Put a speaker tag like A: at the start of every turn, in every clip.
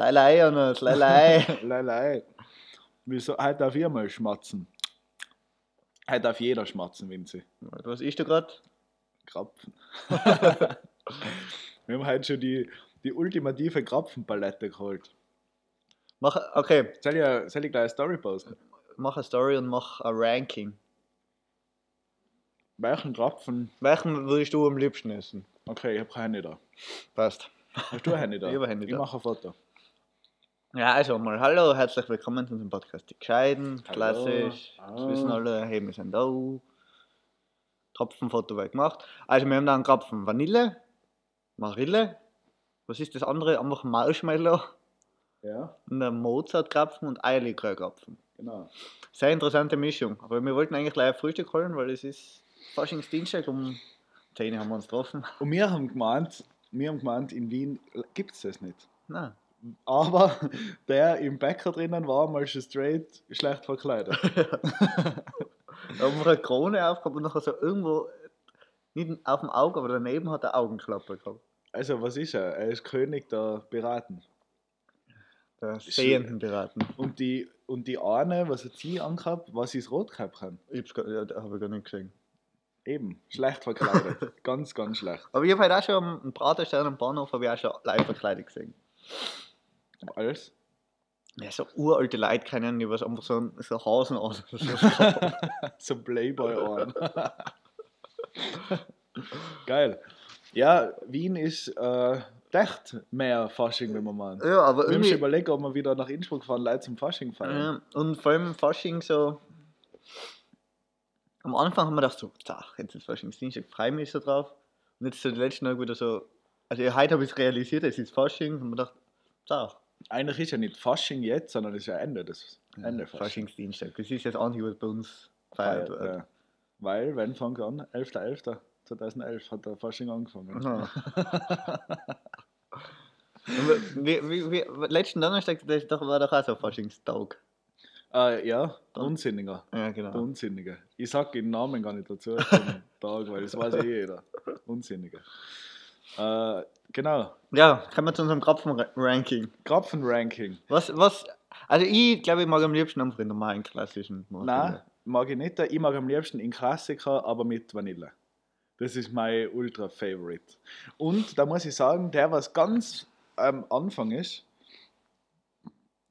A: Leilei, Jonas, Leilei.
B: Leilei. Wieso? Heute darf ich mal schmatzen. Heute darf jeder schmatzen, Vinzi.
A: Was ist da gerade?
B: Krapfen. Wir haben heute schon die, die ultimative Krapfenpalette geholt.
A: Mach, okay,
B: Soll ich, soll ich gleich eine Story posten?
A: mach eine Story und mach ein Ranking.
B: Welchen Krapfen?
A: Welchen würdest du am liebsten essen?
B: Okay, ich habe keine da.
A: Passt.
B: Hast du eine da?
A: Ich hab eine
B: Ich
A: da.
B: mache ein Foto.
A: Ja, also mal hallo, herzlich willkommen zu unserem Podcast Die Gescheiden.
B: Hallo.
A: Klassisch. Das
B: Ah.
A: wissen alle, hey, wir sind da. Tropfenfoto wird gemacht. Also wir haben da einen Krapfen Vanille, Marille. Was ist das andere? Einfach Marshmallow.
B: Ja,
A: Und ein Mozart-Krapfen und Eierlikör-Krapfen.
B: genau.
A: Sehr interessante Mischung. Aber wir wollten eigentlich gleich ein Frühstück holen, weil es ist Faschingsdienstag um 10 Uhr haben wir uns getroffen.
B: Und wir haben gemeint, wir haben gemeint, in Wien gibt es das nicht.
A: Nein.
B: Aber der im Bäcker drinnen war mal schon straight schlecht verkleidet.
A: Haben wir eine Krone aufgehabt und nachher so irgendwo, nicht auf dem Auge, aber daneben hat er Augenklappe gehabt.
B: Also, was ist er? Er ist König der Piraten.
A: Der Sehenden beraten.
B: Und die, und die eine, was hat sie angehabt, was ist Rotkäppchen?
A: Ich hab's ja, habe ich gar nicht gesehen.
B: Eben, schlecht verkleidet. ganz, ganz schlecht.
A: Aber ich habe heute auch schon am Praterstern am Bahnhof habe ich auch schon live verkleidet gesehen.
B: Alles?
A: Ja, so uralte Leute kennen, die was einfach so, so Hasen an.
B: so Playboy-Ohren. Geil. Ja, Wien ist äh, echt mehr Fasching, wenn man meint.
A: ja, aber
B: Wir
A: irgendwie.
B: überlegt, ob wir wieder nach Innsbruck fahren, Leute zum Fasching feiern.
A: Ja, und vor allem Fasching so. Am Anfang haben wir gedacht, so, ach, jetzt ist Faschingsdienstag, freue mich so drauf. Und jetzt so die letzten Tage wieder so. Also heute habe ich es realisiert, es ist Fasching. Und man gedacht, ach,
B: Eigentlich ist ja nicht Fasching jetzt, sondern es ist ja Ende des Ende Fasching.
A: Faschingsdienstag. Das ist jetzt auch nicht, was bei uns gefeiert
B: Feiert,
A: wird.
B: ja. Weil, wenn fängt an? 11.11.2011 hat der Fasching angefangen.
A: Wie, wie, wie, letzten Donnerstag das doch, war doch auch so Faschingstag.
B: Äh, ja,
A: Dann-
B: Unsinniger.
A: Ja,
B: Der
A: genau.
B: Unsinnige. Ich sag den Namen gar nicht dazu Tag, weil das weiß eh jeder. Unsinnige. Äh, genau.
A: Ja, kommen wir zu unserem Krapfen-Ranking.
B: Krapfen-Ranking.
A: Was, was, also ich glaube, ich mag am liebsten einfach den normalen klassischen.
B: Nein, mag ich nicht. Ich mag am liebsten in Klassiker, aber mit Vanille. Das ist mein Ultra-Favorite. Und da muss ich sagen, der, was ganz am Anfang ist,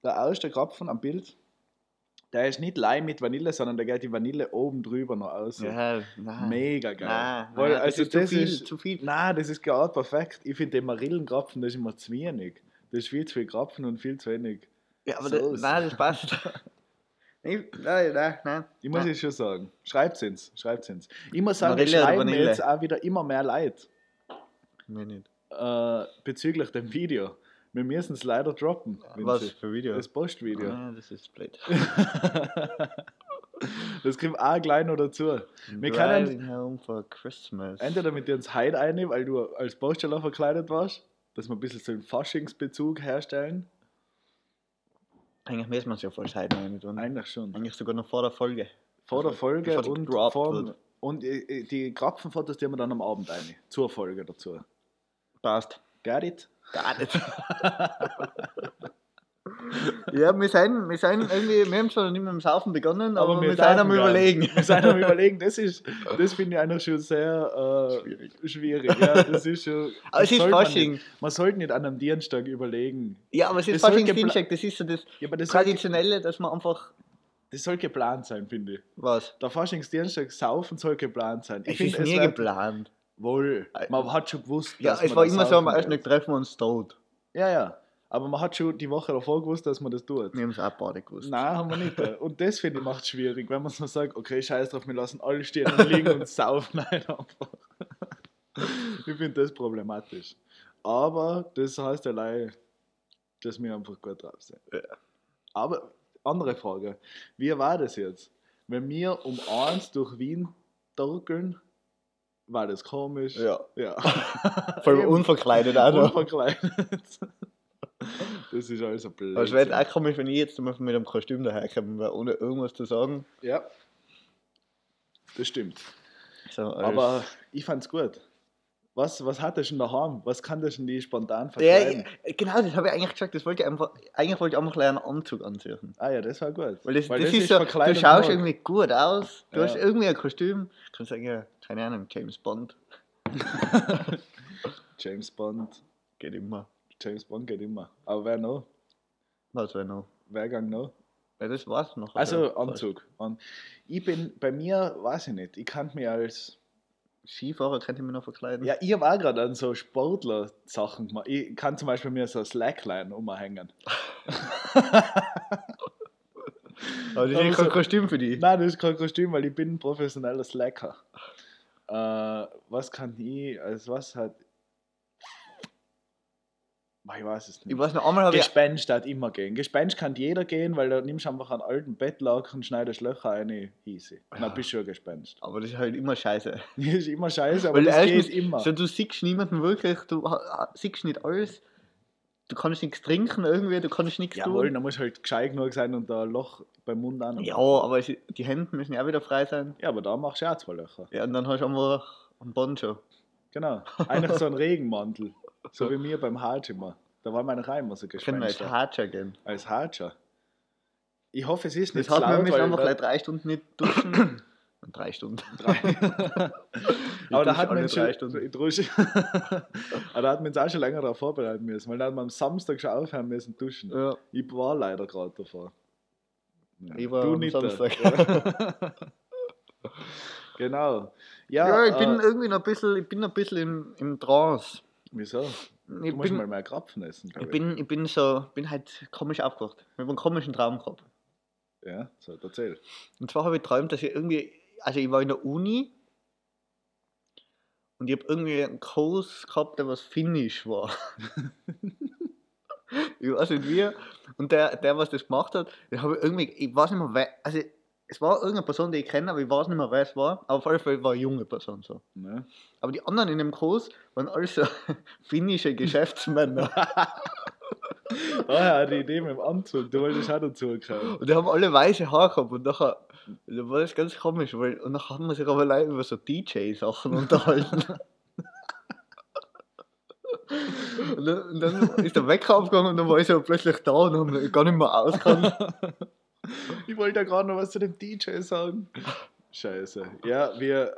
B: der erste Krapfen am Bild, der ist nicht Leim mit Vanille, sondern der geht die Vanille oben drüber noch aus.
A: Ja, nein.
B: Mega geil.
A: Nein,
B: Weil,
A: nein, das
B: also
A: ist zu
B: das
A: viel,
B: ist,
A: zu viel.
B: Nein, das ist gerade perfekt. Ich finde den Marillenkrapfen, das ist immer zu wenig. Das ist viel zu viel Krapfen und viel zu wenig.
A: Ja, aber das, nein, das passt. ich, nein, nein, nein.
B: Ich muss es schon sagen. Schreibt's ins. Schreibt's ins. Ich muss sagen,
A: Marille
B: schreiben jetzt auch wieder immer mehr Leute
A: Mir nicht.
B: äh, bezüglich dem Video. Wir müssen es leider droppen.
A: Was
B: Vinzi.
A: für Video?
B: Das Postvideo.
A: Ah, das ist blöd.
B: das kommt auch gleich noch dazu. Wir können
A: Driving home for Christmas.
B: entweder mit dir ins Hyde ein, weil du als Poststeller verkleidet warst, dass wir ein bisschen so einen Faschingsbezug herstellen.
A: Eigentlich müssen wir es ja voll Zeit nehmen. Und
B: Eigentlich schon.
A: eigentlich sogar noch vor der Folge.
B: Vor der Folge
A: bevor
B: und, vor, und äh, die Krapfenfotos, die haben wir dann am Abend ein. Zur Folge dazu.
A: Passt.
B: Got it?
A: Gar nicht. ja, wir sind, wir sind irgendwie, wir haben zwar nicht mit dem Saufen begonnen, aber, wir, sind
B: darf
A: am. Überlegen.
B: Wir sind am Überlegen. Das, ist, das finde ich eigentlich schon sehr äh,
A: Schwierig.
B: schwierig. Ja, das ist schon,
A: Aber es
B: das
A: ist
B: man
A: Fasching.
B: nicht- Man sollte nicht an einem Dienstag überlegen.
A: Ja, aber es ist
B: Das soll
A: Faschingsdienstag, das ist so das
B: Ja, aber das soll,
A: Traditionelle, dass man einfach.
B: das soll geplant sein, finde ich.
A: Was?
B: Der Faschingsdienstag saufen soll geplant sein. Ich
A: Es
B: finde,
A: ist nie geplant.
B: Wohl. Man hat schon gewusst,
A: Ja,
B: dass
A: es
B: man
A: war
B: das
A: immer so, am
B: saufen
A: ersten. Tag treffen wir uns tot.
B: Ja, ja. Aber man hat schon die Woche davor gewusst, dass man das tut.
A: Wir haben es auch beide gewusst.
B: Nein, haben wir nicht. Und das finde ich macht es schwierig, wenn man so sagt, okay, scheiß drauf, wir lassen alle stehen und liegen und saufen einfach. Ich finde das problematisch. Aber das heißt allein, dass wir einfach gut drauf sind.
A: Ja.
B: Aber andere Frage, wie war das jetzt? Wenn wir um eins durch Wien torkeln, war das komisch?
A: Ja.
B: ja.
A: Vor allem unverkleidet auch noch.
B: Unverkleidet. Das ist also blöd.
A: Aber es wäre auch komisch, wenn ich jetzt mal mit einem Kostüm daherkomme, ohne irgendwas zu sagen.
B: Ja. Das stimmt.
A: So,
B: Aber ich fand's gut. Was, was hat das schon daheim? Was kann das schon die spontan
A: Ja,
B: verkleiden?
A: genau, das habe ich eigentlich gesagt. Das wollte ich einfach, eigentlich wollte ich einfach einen Anzug anziehen.
B: Ah ja, das war gut.
A: Weil das,
B: Weil
A: das, ist so, du schaust irgendwie gut aus, du
B: Ja.
A: hast irgendwie ein Kostüm, kannst sagen, ja, keine Ahnung, James Bond,
B: James Bond.
A: geht immer.
B: James Bond geht immer. Aber wer noch?
A: Was wäre noch?
B: Wer gang noch?
A: Ja, das war's noch.
B: Also Anzug. An- Ich bin, bei mir, weiß ich nicht, ich kann mich als
A: Skifahrer könnte ich mich noch verkleiden.
B: Ja, ich auch gerade an so Sportler-Sachen gemacht. Ich kann zum Beispiel mir so Slackline umhängen.
A: Aber das ist ja kein Kostüm für die.
B: Nein, das ist kein Kostüm, weil ich bin ein professioneller Slacker. Äh, was kann ich, als was hat. Ich weiß es nicht.
A: Ich weiß noch einmal habe ich.
B: Gespenst hat immer gehen. Gespenst kann jeder gehen, weil da nimmst du einfach einen alten Bettlaken, schneidest Löcher rein, easy.
A: Ja.
B: Dann bist du ein Gespenst.
A: Aber das ist halt immer scheiße.
B: Das ist immer scheiße, aber
A: Weil
B: das geht immer.
A: So, du siehst niemanden wirklich, du siehst nicht alles, du kannst nichts trinken irgendwie, du kannst nichts
B: Jawohl,
A: tun.
B: da muss halt gescheit genug sein und da ein Loch beim Mund an.
A: Ja, aber die Hände müssen ja auch wieder frei sein.
B: Ja, aber da machst du auch zwei Löcher.
A: Ja, und dann hast du einfach einen Poncho.
B: Genau. Eigentlich so ein Regenmantel. So wie mir beim Hajima. Da war meine Reim so
A: Können wir als. Hatscher gehen.
B: Als Haja. Ich hoffe, es ist
A: Das
B: nicht
A: wir
B: laut,
A: müssen
B: weil
A: einfach
B: da-
A: gleich drei Stunden nicht duschen. drei Stunden.
B: drei. Aber da hat man
A: drei
B: schon,
A: Stunden.
B: ich. Aber da hat man uns auch schon länger darauf vorbereiten müssen, weil da hat man am Samstag schon aufhören müssen duschen.
A: Ja.
B: Ich war leider gerade davor. Ja,
A: Ich war
B: du
A: am
B: nicht.
A: Samstag.
B: genau. Ja,
A: Ja, ich bin
B: äh,
A: irgendwie noch ein bisschen, ich bin ein bisschen im, im Trance.
B: wieso?
A: Ich
B: Du musst mal
A: bin,
B: mehr Krapfen essen.
A: ich bin, ich bin so, bin halt komisch aufgewacht. Ich habe einen komischen Traum gehabt.
B: Ja, so, erzähl.
A: Und zwar habe ich geträumt, dass ich irgendwie, also ich war in der Uni und ich habe irgendwie einen Kurs gehabt, der was Finnisch war. ich weiß nicht wie. Und der, der was das gemacht hat, den habe ich irgendwie, ich weiß nicht mehr, wer, also es war irgendeine Person, die ich kenne, aber ich weiß nicht mehr, wer es war. Aber auf jeden Fall war eine junge Person so.
B: Ne?
A: Aber die anderen in dem Kurs waren alles so finnische Geschäftsmänner.
B: Ah ja, die Idee mit dem Anzug, du wolltest auch dazu kommen.
A: Und die haben alle weiße Haare gehabt und nachher da war das ganz komisch, weil und nachher haben wir sich aber leider über so DJ-Sachen unterhalten. und, dann, und dann ist der Wecker aufgegangen und dann war ich so plötzlich da und mich gar nicht mehr ausgekannt.
B: Ich wollte ja gerade noch was zu dem DJ sagen. Scheiße. Ja, wir.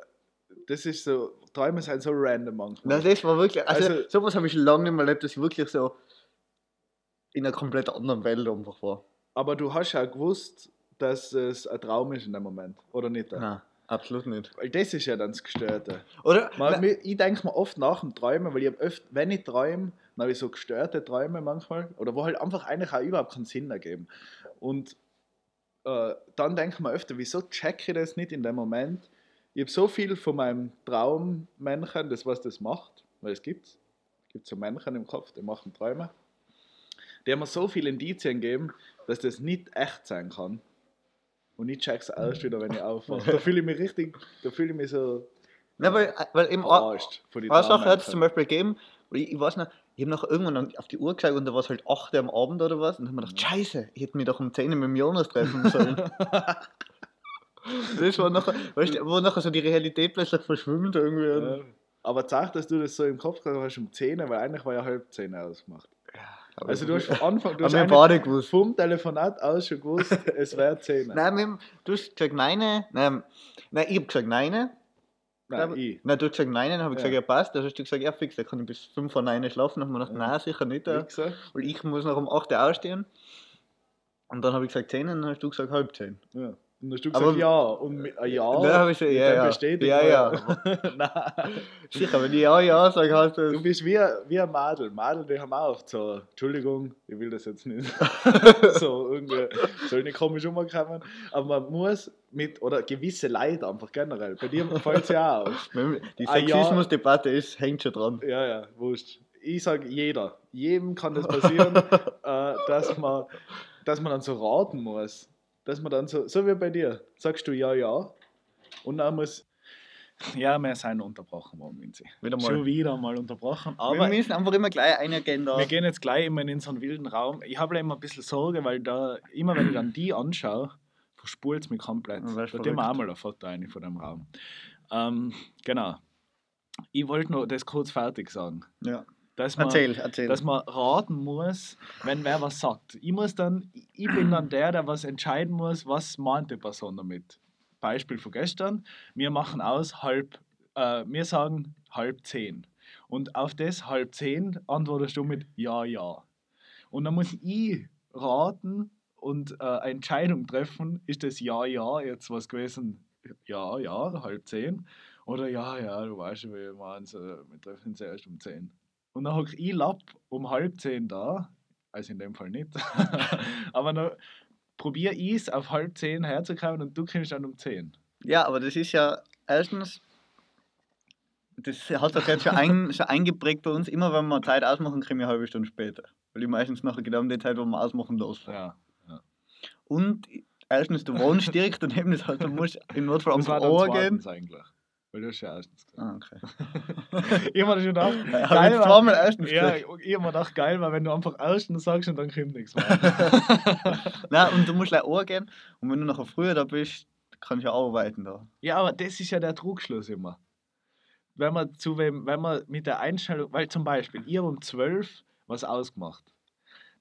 B: Das ist so. Träume sind so random manchmal.
A: Nein, das war wirklich, also,
B: Also-
A: sowas habe ich lange nicht mehr erlebt, dass ich wirklich so in einer komplett anderen Welt einfach war.
B: Aber du hast ja gewusst, dass es ein Traum ist in dem Moment. Oder nicht?
A: Nein, absolut nicht.
B: Weil das ist ja dann das Gestörte.
A: Oder?
B: Man, ich denke mir oft nach dem Träumen, weil ich hab öft, wenn ich träume, dann habe ich so gestörte Träume manchmal. Oder wo halt einfach eigentlich auch überhaupt keinen Sinn ergeben. Und äh, dann denke ich mir öfter, wieso check ich das nicht in dem Moment? Ich habe so viel von meinem Traummännchen, das was das macht, weil es gibt. Es gibt so Männchen im Kopf, die machen Träume. Die haben mir so viele Indizien gegeben, dass das nicht echt sein kann. Und ich check's erst wieder, wenn ich aufwache. Da fühle ich mich richtig, da fühle ich mich so
A: nein, weil, weil eben
B: verarscht von den
A: Sache hat es zum Beispiel gegeben, ich, ich weiß noch, ich habe noch irgendwann an- auf die Uhr geschaut und da war es halt 8 Uhr am Abend oder was und dann habe ich gedacht, Scheiße, ich hätte mich doch um 10 Uhr mit dem Jonas treffen sollen. das war nachher, weißt du, wo nachher so die Realität plötzlich verschwimmt irgendwie.
B: Ja. Aber sag, dass du das so im Kopf gehabt hast um 10, weil eigentlich war ja halb 10 ausgemacht. Also du hast von Anfang, du hast
A: beide gewusst.
B: vom Telefonat aus schon gewusst, es wäre 10.
A: Nein, wir du hast gesagt nein, nein, nein ich habe gesagt nein.
B: Nein, ich.
A: Nein, du hast gesagt nein, dann habe ich gesagt, ja passt. Dann hast du gesagt, ja fix, da kann ich bis 5 vor 9 schlafen. Dann haben wir gedacht, nein, sicher nicht. Weil ich muss noch um 8 Uhr aufstehen. Und dann habe ich gesagt 10 und dann hast du gesagt halb 10.
B: Ja. Und dann hast du
A: Aber-
B: gesagt, ja. Und ein ja.
A: Dann habe ich ja, ja.
B: bestätigt
A: Ja, ja.
B: Nein.
A: Sicher, wenn ich ja, ja sage, heißt das.
B: Du bist wie, wie ein Madel. Madel, die haben auch oft so, Entschuldigung, ich will das jetzt nicht. so irgendwie, soll nicht komisch umkommen. Aber man muss mit, oder gewisse Leute einfach generell, bei dir fällt es ja auch auf.
A: Die
B: Ah.
A: Sexismusdebatte ist, hängt schon dran.
B: Ja, ja, wurscht. Ich sage jeder. Jedem kann das passieren, äh, dass, man, dass man dann so raten muss. Dass man dann so, so wie bei dir, sagst du ja, ja. Und dann muss. Ja, wir sind unterbrochen worden, Vinzi.
A: Wieder mal.
B: Schon wieder mal unterbrochen.
A: wir
B: Aber
A: müssen einfach immer gleich eingehen da.
B: wir gehen jetzt gleich immer in so einen wilden Raum. Ich habe immer ein bisschen Sorge, weil da, immer wenn ich dann die anschaue, verspult es mich komplett. Da tun wir auch mal ein Foto rein von dem Raum. Ähm, genau. ich wollte noch das kurz fertig sagen.
A: Ja.
B: Dass man,
A: Erzähl, erzähl.
B: dass man raten muss, wenn wer was sagt. Ich muss dann, ich bin dann der, der was entscheiden muss, was meint die Person damit. Beispiel von gestern, wir machen aus halb, äh, wir sagen halb zehn. Und auf das halb zehn antwortest du mit ja, ja. Und dann muss ich raten und äh, eine Entscheidung treffen, ist das ja, ja jetzt was gewesen, ja, ja, halb zehn. Oder ja, ja, du weißt schon, wir, wir treffen uns erst um zehn. Und dann hocke ich Lapp um halb zehn da, also in dem Fall nicht, aber dann probiere ich es auf halb zehn herzukommen und du kommst dann um zehn.
A: Ja, aber das ist ja erstens, das hat sich jetzt schon, ein, schon eingeprägt bei uns. Immer wenn wir Zeit ausmachen, kriegen wir eine halbe Stunde später. Weil ich meistens nachher genau um die Zeit, wo wir ausmachen, losfahre.
B: Ja.
A: Und erstens, du wohnst direkt daneben, das heißt, du musst im Notfall
B: dann
A: Ohr gehen.
B: eigentlich. Weil du hast ja erstens gesagt.
A: Ah, okay.
B: ich habe mir schon gedacht,
A: Ich habe
B: geil war-
A: zweimal erstens
B: ja, ich habe mir gedacht, geil, weil wenn du einfach erstens sagst und dann kommt nichts mehr.
A: Nein, und du musst gleich Ohr gehen. Und wenn du nachher früher da bist, kannst du ja arbeiten da.
B: Ja, aber das ist ja der Trugschluss immer. Wenn man zu wem, wenn man mit der Einstellung, weil zum Beispiel, ihr um 12 was ausgemacht.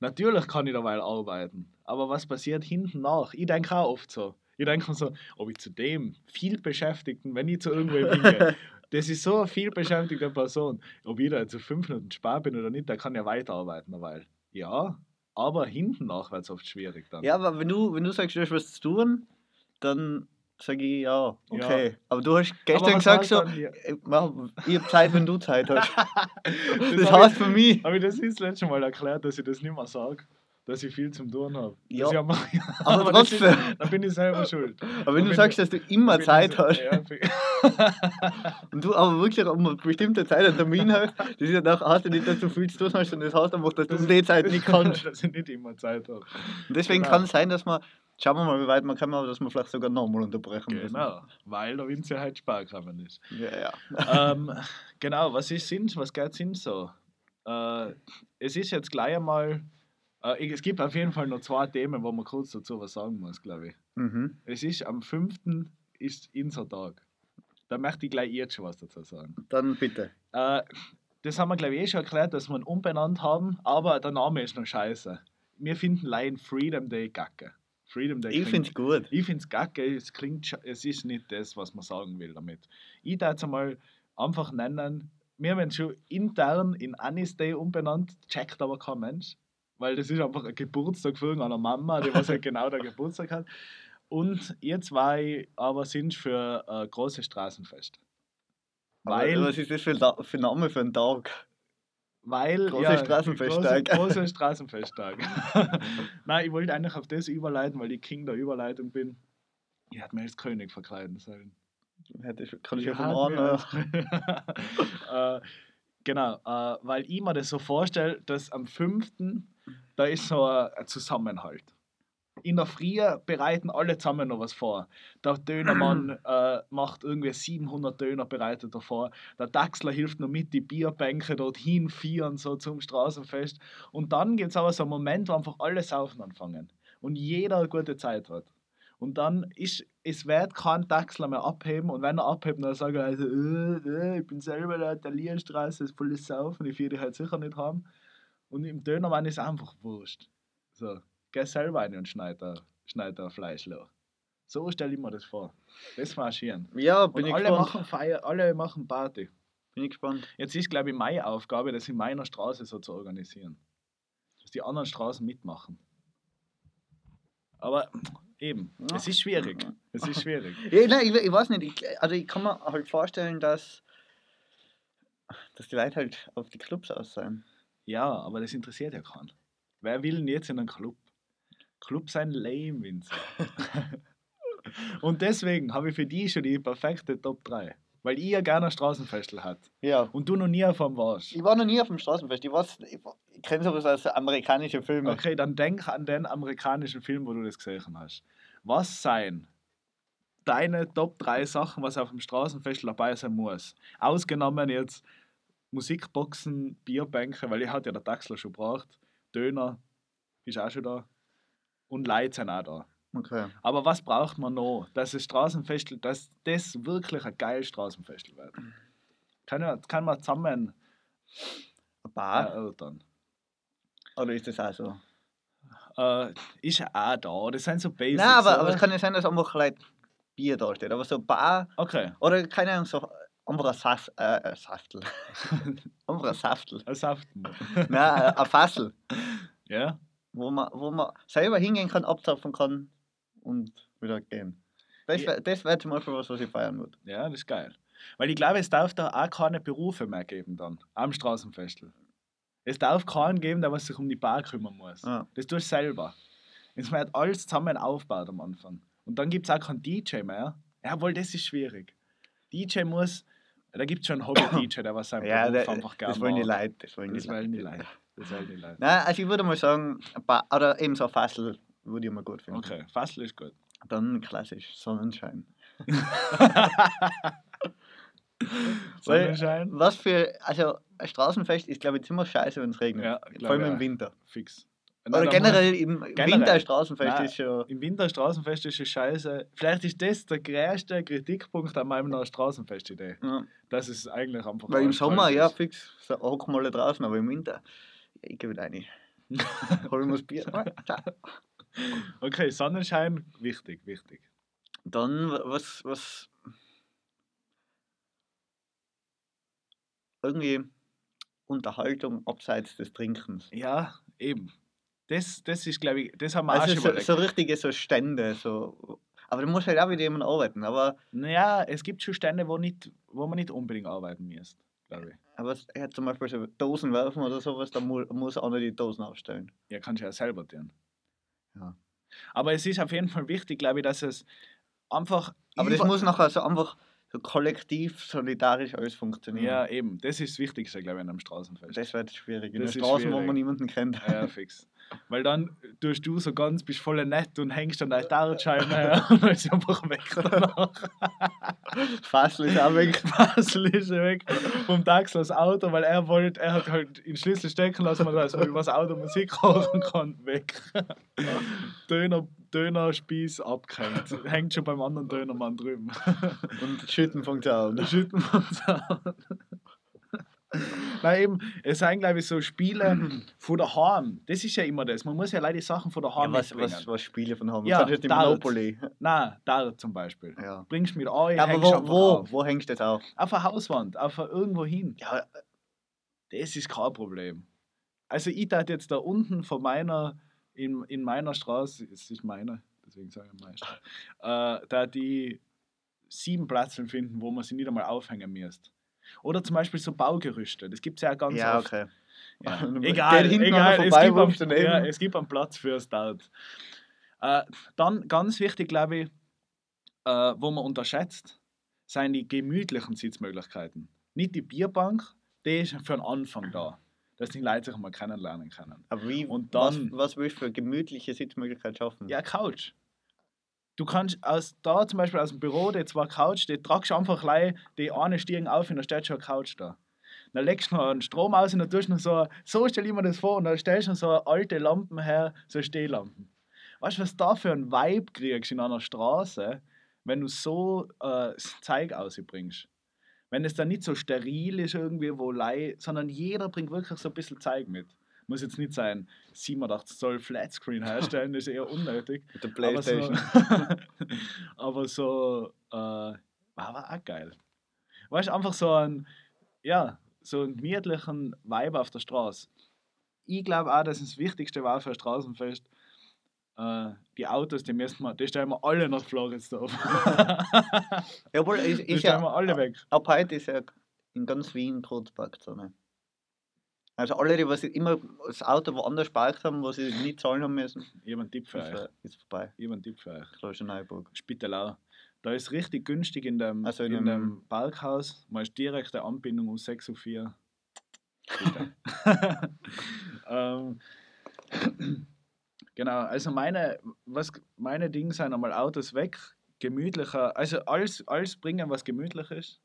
B: Natürlich kann ich dabei arbeiten, aber was passiert hinten nach? Ich denke auch oft so. Ich denke mir so, ob ich zu dem viel Beschäftigten, wenn ich zu irgendwem hingehe, das ist so eine viel beschäftigte Person, ob ich da jetzt fünf Minuten spät bin oder nicht, der kann ja weiterarbeiten dabei. Ja, aber hinten nach wird es oft schwierig dann.
A: Ja, aber wenn du, wenn du sagst, du hast was zu tun, dann sage ich ja, okay. Aber du hast gestern gesagt so,
B: dann hier?
A: äh, ich habe Zeit, wenn du Zeit hast. das
B: hab
A: heißt für mich.
B: Habe ich das nicht das letzte Mal erklärt, dass ich das nicht mehr sage? Dass ich viel zum Tun habe.
A: Ja,
B: einfach-
A: aber
B: das ist-
A: trotzdem.
B: Da bin ich selber schuld.
A: Aber wenn du sagst, dass du immer Zeit
B: ich-
A: hast
B: Ja,
A: und du aber wirklich um eine bestimmte Zeit einen Termin hast, das ist ja doch, heißt ja nicht, dass du viel zu tun hast, sondern das heißt einfach, dass du um die Zeit nicht kannst.
B: dass ich nicht immer Zeit habe.
A: Und deswegen
B: Genau.
A: kann es sein, dass man, schauen wir mal, wie weit man kann, aber dass wir vielleicht sogar nochmal unterbrechen müssen.
B: Genau, weil der Wind ja halt Sparkramen ist.
A: Ja, ja.
B: ähm, genau, was ist Sinn? Was geht Sinn so? Äh, es ist jetzt gleich einmal. Äh, es gibt auf jeden Fall noch zwei Themen, wo man kurz dazu was sagen muss, glaube ich.
A: Mhm.
B: Es ist am 5. ist unser Tag. Da möchte ich gleich jetzt schon was dazu sagen.
A: Dann bitte.
B: Äh, das haben wir, glaube ich, eh schon erklärt, dass wir ihn umbenannt haben, aber der Name ist noch scheiße. Wir finden Lion Freedom Day gacke. Freedom Day
A: Ich finde es gut.
B: ich finde es gacke, es klingt, es ist nicht das, was man sagen will damit. Ich darf es einmal einfach nennen, wir haben schon intern in Anis Day umbenannt, checkt aber kein Mensch, weil das ist einfach ein Geburtstag für irgendeine Mama, die was halt genau der Geburtstag hat. Und ihr zwei aber sind für äh, große Straßenfest.
A: Aber
B: Weil,
A: was ist das für, ein für ein Name für einen Tag?
B: weil
A: Große Straßenfesttag.
B: Große, große Straßenfesttag. Nein, ich wollte eigentlich auf das überleiten, weil ich King der Überleitung bin. Ich hätte mir als König verkleiden sollen.
A: Hätte ich- Kann ich ja
B: Ich
A: vom
B: hätte Genau, äh, weil ich mir das so vorstelle, dass am 5. da ist so ein, Zusammenhalt. In der Früh bereiten alle zusammen noch was vor. Der Dönermann äh, macht irgendwie 700 Döner bereitet davor. Der Daxler hilft noch mit, die Bierbänke dorthin führen, so zum Straßenfest. Und dann gibt es aber so einen Moment, wo einfach alle saufen anfangen. Und jeder eine gute Zeit hat. Und dann ist, es wird kein Daxler mehr abheben und wenn er abhebt, dann sagt er also, äh, äh, ich bin selber der Italienstraße, ist voll das Saufen, ich will die halt sicher nicht haben. Und im Dönermann ist einfach wurscht. So, geh selber rein und schneid da, schneid da Fleisch los. So stelle ich mir das vor. Das war schön.
A: Ja,
B: Und
A: bin ich
B: alle
A: gespannt.
B: machen Feier, alle machen Party.
A: Bin ich gespannt.
B: Jetzt ist, glaube ich, meine Aufgabe, das in meiner Straße so zu organisieren. Dass die anderen Straßen mitmachen. Aber eben,
A: Ja.
B: es ist schwierig. Es ist schwierig.
A: Ja, nein, ich, ich weiß nicht. Ich, also ich kann mir halt vorstellen, dass, dass die Leute halt auf die Clubs aus sein.
B: Ja, aber das interessiert ja keinen. Wer will denn jetzt in einen Club? Club sein lame, Vince. Und deswegen habe ich für die schon die perfekte Top 3. Weil ich ja gerne ein Straßenfestel hat.
A: Ja.
B: Und du noch nie auf einem warst.
A: Ich war noch nie auf dem Straßenfest. Ich, weiß- ich, ich kenne sowas als amerikanische Filme.
B: Okay, dann denk an den amerikanischen Film, wo du das gesehen hast. Was sein deine Top 3 Sachen, was auf dem Straßenfest dabei sein muss? Ausgenommen jetzt Musikboxen, Bierbänke, weil ich hat ja der Daxler schon gebracht. Döner ist auch schon da. Und Leute sind auch da.
A: Okay.
B: Aber was braucht man noch, dass das Straßenfest, dass das wirklich ein geiles Straßenfest wird? Kann, ja, kann man zusammen
A: Ein Bar?
B: erörtern.
A: Oder ist das auch so?
B: Äh, ist ja auch da. Das sind so Basics.
A: Nein, aber, aber es kann ja sein, dass einfach like, Bier da steht. Aber so ein Bar
B: Okay,
A: oder keine Ahnung, so einfach ein Sass, äh, Saftel. einfach ein Saftel.
B: ein Saften.
A: Nein, ein Fassel,
B: ja?
A: wo man, wo man selber hingehen kann, abzapfen kann und wieder gehen. Das
B: Ja.
A: wäre das wär zum Beispiel was, was ich feiern würde.
B: Ja, das ist geil. Weil ich glaube, es darf da auch keine Berufe mehr geben dann am Straßenfestel. Es darf keinen geben, der was sich um die Bar kümmern muss.
A: Ja.
B: Das tust du selber. Es wird alles zusammen aufgebaut am Anfang. Und dann gibt es auch keinen DJ mehr. Jawohl, das ist schwierig. DJ muss, da gibt es schon einen Hobby-DJ, der was seinen
A: Ja,
B: Beruf
A: der,
B: einfach gerne
A: das wollen die. Leute. Das wollen
B: Das
A: die
B: wollen die
A: Leute.
B: Das wollen die Leute.
A: Nein, also ich würde mal sagen, ein Bar, oder eben so ein Fassel würde ich mal gut finden.
B: Okay, Fassel ist gut.
A: Dann klassisch, Sonnenschein. Weil-
B: Sonnenschein,
A: Was für, also ein Straßenfest ist glaube ich ziemlich scheiße, wenn es regnet.
B: Ja,
A: Vor allem
B: ich
A: im. Winter.
B: fix.
A: Oder
B: Nein,
A: generell im
B: Generell.
A: Winter Straßenfest
B: Nein.
A: ist schon.
B: Im Winter Straßenfest ist es scheiße. Vielleicht ist das der größte Kritikpunkt an meiner Straßenfestidee.
A: Ja.
B: Das ist eigentlich einfach.
A: Weil im Sommer, ja, fix, so hocken wir alle draußen, aber im Winter, ja, ich gebe wieder rein. Hol mir das Bier.
B: Okay, Sonnenschein, wichtig, wichtig.
A: Dann, was, was. Irgendwie Unterhaltung abseits des Trinkens.
B: Ja, eben. Das, das ist, glaube ich, das haben wir auch
A: Also
B: schon
A: so, so richtige so Stände, so. Aber da muss halt auch wieder jemand arbeiten. Aber,
B: Naja, es gibt schon Stände, wo, nicht, wo man nicht unbedingt arbeiten muss, glaube ich.
A: aber ja, zum Beispiel so Dosen werfen oder sowas, da mu muss einer die Dosen aufstellen.
B: Ja, kannst du ja selber tun.
A: Ja.
B: Aber es ist auf jeden Fall wichtig, glaube ich, dass es einfach.
A: Aber das muss nachher so einfach so kollektiv, solidarisch alles funktionieren.
B: Ja, eben. Das ist das Wichtigste, glaube ich, an einem Straßenfest.
A: Das wird schwierig. In
B: Das
A: der Straße, wo man niemanden kennt.
B: Ja, fix. Weil dann tust du so ganz, bist voll nett und hängst an der Dartscheibe her und dann ist sie einfach weg danach.
A: Fassel ist auch weg.
B: Basel ist weg vom Taxi das Auto, weil er wollte, er hat halt den Schlüssel stecken lassen, dass man über das Auto Musik hören kann, weg. Döner, Dönerspieß abgehängt. Hängt schon beim anderen Dönermann drüben.
A: Und Schütten fängt an.
B: Schütten uns an. Nein, eben, es sind, glaube ich, so Spiele von daheim. Das ist ja immer das. Man muss ja leider die Sachen von
A: Ja,
B: daheim
A: was,
B: mitbringen.
A: was, was Spiele von haben.
B: Ja,
A: Ja, das. Monopoly.
B: Nein, da zum Beispiel.
A: Ja.
B: Bringst mit an,
A: Ja, aber wo, wo,
B: auf.
A: wo hängst du das auf?
B: Auf eine Hauswand, auf irgendwo hin.
A: Ja,
B: Das ist kein Problem. Also ich tat jetzt da unten von meiner, in, in meiner Straße, es ist meine, deswegen sage ich meist, äh, da die sieben Plätze finden, wo man sie nicht einmal aufhängen müsst. Oder zum Beispiel so Baugerüste, das gibt es ja auch ganz
A: ja
B: oft.
A: okay.
B: Ja.
A: Und
B: Egal, egal es, gibt einen,
A: rufst daneben.
B: ja, es gibt einen Platz fürs Dart. Äh, dann ganz wichtig, glaube ich, äh, wo man unterschätzt, sind die gemütlichen Sitzmöglichkeiten. Nicht die Bierbank, die ist für den Anfang da, dass die Leute sich mal kennenlernen können.
A: Aber wie,
B: Und
A: was,
B: dann-
A: was willst du für gemütliche Sitzmöglichkeit schaffen?
B: Ja, Couch. Du kannst aus da zum Beispiel aus dem Büro, die zwei Couch, die tragst einfach gleich die eine Stiegen auf und dann steht schon eine Couch da. Dann legst du noch einen Strom aus und dann tust du noch so, so stell ich mir das vor, und dann stellst du noch so alte Lampen her, so Stehlampen. Weißt du, was da für ein Vibe kriegst in einer Straße, wenn du so äh, Zeug ausbringst? Wenn es dann nicht so steril ist irgendwie, wo Lei, sondern jeder bringt wirklich so ein bisschen Zeug mit. Muss jetzt nicht sein, 87 Zoll Flatscreen herstellen, das ist eher unnötig.
A: Mit der
B: Aber so,
A: Playstation.
B: aber so äh, war auch geil. Weißt du, einfach so ein, ja, so einen gemütlichen Vibe auf der Straße. Ich glaube auch, dass das Wichtigste war für ein Straßenfest, äh, die Autos, die müssen wir, die stellen wir alle nach Floridsdorf.
A: Jawohl, ist,
B: die
A: ist
B: stellen wir
A: ja,
B: alle weg.
A: ab heute ist ja in ganz Wien Kurzparkzone. Also alle, die was immer das Auto woanders haben, wo sie nicht zahlen haben müssen,
B: einen Tipp für
A: ist,
B: euch.
A: ist vorbei.
B: Einen Tipp für euch.
A: Kloster Neuburg.
B: Spittelau. Da ist richtig günstig in dem,
A: Also in
B: in dem Parkhaus. Man ist direkte Anbindung um 6 Uhr 4. ähm, genau, also meine, was, meine Dinge sind einmal Autos weg, gemütlicher, also alles, alles bringen, was gemütlich ist.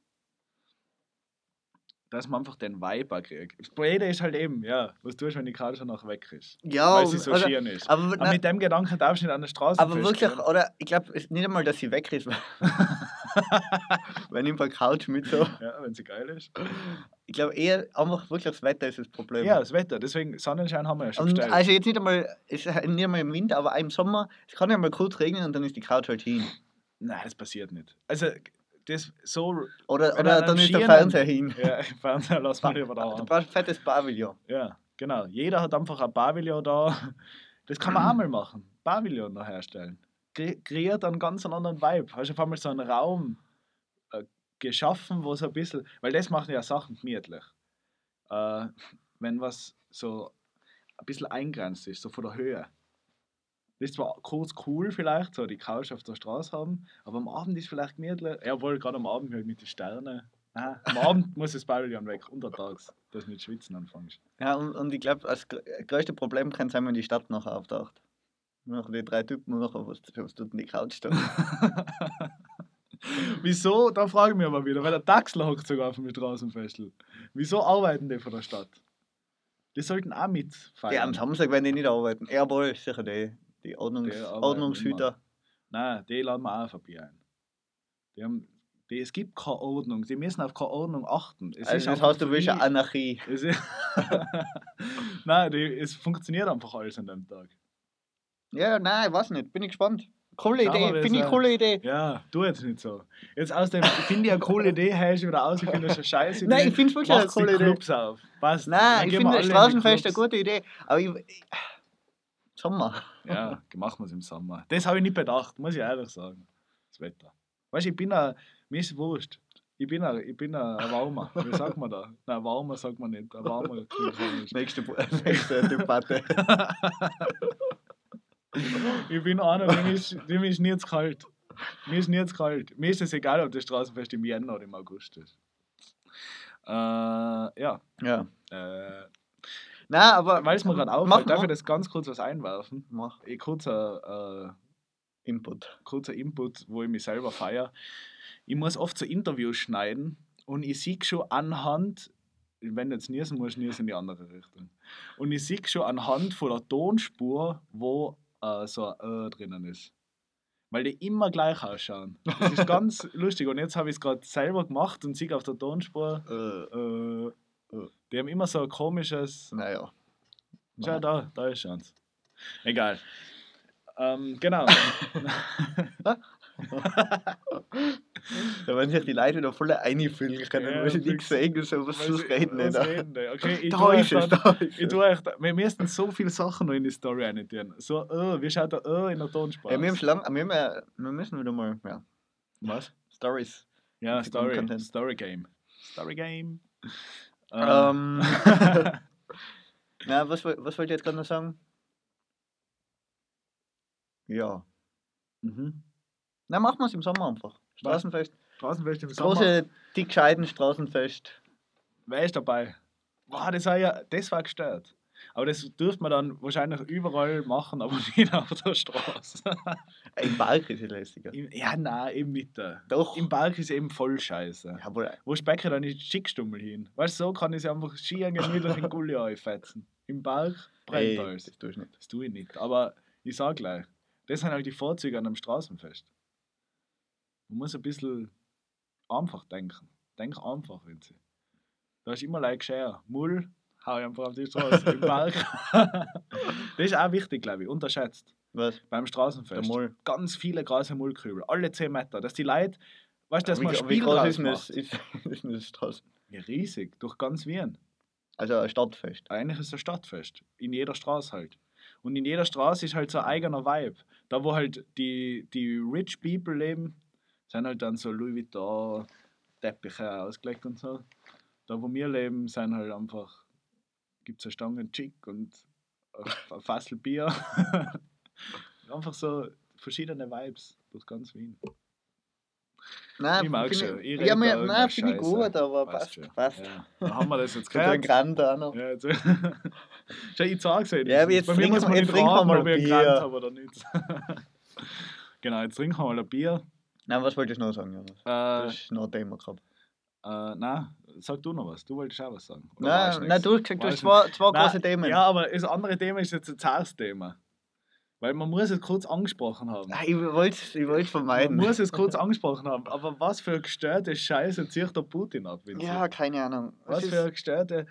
B: Dass man einfach den Vibe kriegt. Das Blöde ist halt eben, ja, was tust du, wenn die Karte schon noch weg ist?
A: Ja,
B: weil sie so
A: oder-
B: schieren ist.
A: aber,
B: Aber mit dem Gedanken darfst du nicht an der Straße
A: aber wirklich,
B: festgehen.
A: oder ich glaube nicht einmal, dass sie weg ist. weil- Wenn ich der Couch mit so.
B: Ja, wenn sie geil ist.
A: Ich glaube eher einfach wirklich das Wetter ist das Problem.
B: Ja, das Wetter. Deswegen Sonnenschein haben wir ja schon
A: Und
B: bestellt.
A: also jetzt nicht einmal, ist nicht einmal im Winter, aber auch im Sommer, es kann ja mal kurz regnen und dann ist die Couch halt hin.
B: Nein, das passiert nicht. Also, das so.
A: Oder, oder
B: er
A: dann ist der Fernseher hin.
B: Ja, Fernseher lassen wir lieber da
A: Du brauchst ein fettes Pavillon.
B: Ja, genau. Jeder hat einfach ein Pavillon da. Das kann man auch mal machen. Pavillon noch herstellen. Kre kreiert einen ganz anderen Vibe. Hast du auf einmal so einen Raum äh, geschaffen, wo so ein bisschen. Weil das machen ja Sachen gemütlich. Äh, wenn was so ein bisschen eingrenzt ist, so von der Höhe. Das ist zwar kurz cool vielleicht, so die Couch auf der Straße haben, aber am Abend ist vielleicht gemütlich. Ja, wohl gerade am Abend halt mit den Sternen. Nein, am Abend muss das Pavillon weg, untertags, dass du nicht schwitzen anfängst.
A: Ja, und, und ich glaube, das gr- größte Problem kann sein, wenn die Stadt nachher auftaucht. Noch die drei Typen nachher, was, was tut denn die Couch da?
B: Wieso? Da frage ich mich aber wieder, weil der Taxler hockt sogar auf dem Straßenfestel. Wieso arbeiten die von der Stadt? Die sollten auch mitfeiern.
A: ja, am Samstag werden die nicht arbeiten. Jawohl, sicher die, die Ordnungs Ordnungshüter.
B: Nein, die laden wir auch vorbei ein. Die haben, die, es gibt keine Ordnung. Die müssen auf keine Ordnung achten. Es
A: Also, das heißt, du willst eine Anarchie.
B: Es Nein, die, es funktioniert einfach alles an dem Tag.
A: Ja, nein, ich weiß nicht. Bin ich gespannt. Coole
B: Schauen wir,
A: Idee, finde ich
B: äh,
A: coole Idee.
B: Ja, tu jetzt nicht so. Jetzt aus dem, ich finde ja eine coole Idee, hast du wieder aus, ich finde das eine scheiße.
A: Nein, ich finde es wirklich eine coole Idee.
B: Clubs auf. Passt.
A: Nein, ich finde Straßenfest eine gute Idee. Aber ich, ich, Sommer.
B: Ja, machen wir es im Sommer. Das habe ich nicht bedacht, muss ich ehrlich sagen. Das Wetter. Weißt du, ich bin ein, mir ist wurscht. Ich bin ein, ich bin ein, ein Warmer. Wie sagt man da? Nein, Warmer sagt man nicht. Ein Warmer.
A: Nächste, nächste Debatte.
B: Ich bin einer, dem ist, dem ist nie zu kalt. Mir ist nie zu kalt. Mir ist es egal, ob das Straßenfest im Jänner oder im August ist. Äh, ja.
A: Ja.
B: Äh,
A: Nein, aber.
B: weil es mir gerade auffällt, darf ich das ganz kurz was einwerfen?
A: Mach
B: Eh, Kurzer, äh,
A: Input.
B: kurzer Input, wo ich mich selber feiere. Ich muss oft so Interviews schneiden und ich sehe schon anhand, wenn du jetzt niesen musst, niesen in die andere Richtung. Und ich sehe schon anhand von der Tonspur, wo äh, so ein Ö drinnen ist. Weil die immer gleich ausschauen. Das ist ganz lustig. Und jetzt habe ich es gerade selber gemacht und sehe auf der Tonspur,
A: Äh,
B: äh, die haben immer so ein komisches.
A: naja.
B: Schau da, da ist schon. Egal. Ähm, genau.
A: Da werden sich die Leute wieder voll einfühlen können,
B: Ja,
A: weil sie nichts sagen, so was
B: was
A: reden
B: was reden? Okay, ich
A: Da ist es, da ist es.
B: da- wir müssten so viele Sachen noch in die Story rein tun. So, oh, wie schaut der oh in der Tonspur
A: Ja, wir, haben lang, wir, haben ja, wir müssen wieder mal, ja,
B: Was?
A: Stories.
B: Ja, Story. Story Game. Story Game.
A: Ähm, na, was, was wollte ich jetzt gerade noch sagen? Ja.
B: mhm.
A: Na, machen wir es im Sommer einfach. Straßenfest.
B: Straßenfest im Sommer.
A: große, dick gescheiten Straßenfest.
B: Wer ist dabei? Boah, das war ja, das war gestört. Aber das dürfte man dann wahrscheinlich überall machen, aber nicht auf der Straße.
A: Im Park ist es lässiger.
B: Im- ja, nein, eben nicht. da.
A: Doch.
B: Im Park ist eben voll scheiße.
A: Ja, wohl.
B: Wo Specker dann ist Schickstummel hin. Weißt du, so kann ich sie einfach Skiern gemütlich in Gulli einfetzen. Im Park brennt alles.
A: das tue ich nicht.
B: Das tue ich nicht. Aber ich sag gleich, das sind halt die Vorzüge an einem Straßenfest. Man muss ein bisschen einfach denken. Denk einfach, wenn sie. Da ist immer like geschehen. Mull, hau ich einfach auf die Straße. Im Park. das ist auch wichtig, glaube ich, unterschätzt.
A: Was?
B: Beim Straßenfest. Ganz viele große Mullkübel, alle 10 Meter. Dass die Leute, weißt du, dass
A: wie,
B: man
A: wie
B: Spiel
A: groß ist
B: macht.
A: ist, ist das Straße?
B: Ja, riesig, durch ganz Wien.
A: Also ein Stadtfest.
B: Eigentlich ist es ein Stadtfest. In jeder Straße halt. Und in jeder Straße ist halt so ein eigener Vibe. Da, wo halt die, die Rich People leben, sind halt dann so Louis Vuitton, Teppiche ausgelegt und so. Da, wo wir leben, sind halt einfach, gibt es eine Stange Chick und ein Fassel Bier. einfach so verschiedene Vibes durch ganz Wien.
A: Nein,
B: Ich mag schon. Ich
A: ja,
B: red
A: mir, nein, finde ich gut, aber passt.
B: schon.
A: passt.
B: Ja. Dann haben wir das jetzt gehört.
A: Grand auch noch.
B: Ja, jetzt, Schau, ich sag's ja
A: Ja, jetzt
B: Bei mir muss man nicht
A: mal
B: ob ich. Grant habe oder nicht. genau, jetzt trinken wir mal ein Bier.
A: Nein, was wollte ich noch sagen, Jonas?
B: Äh,
A: Das ist noch ein Thema gehabt.
B: Äh, nein, sag du noch was. Du wolltest auch was sagen. Oder
A: Nein, nein, du hast gesagt, du hast zwei, zwei
B: Nein,
A: große Themen.
B: Ja, aber das andere Thema ist jetzt ein zartes Thema. Weil man muss es kurz angesprochen haben.
A: Ich wollte es ich wollt's
B: Man
A: vermeiden.
B: muss es kurz angesprochen haben. Aber was für eine gestörte Scheiße zieht der Putin ab?
A: Ja, keine Ahnung.
B: Was
A: Es
B: für eine gestörte.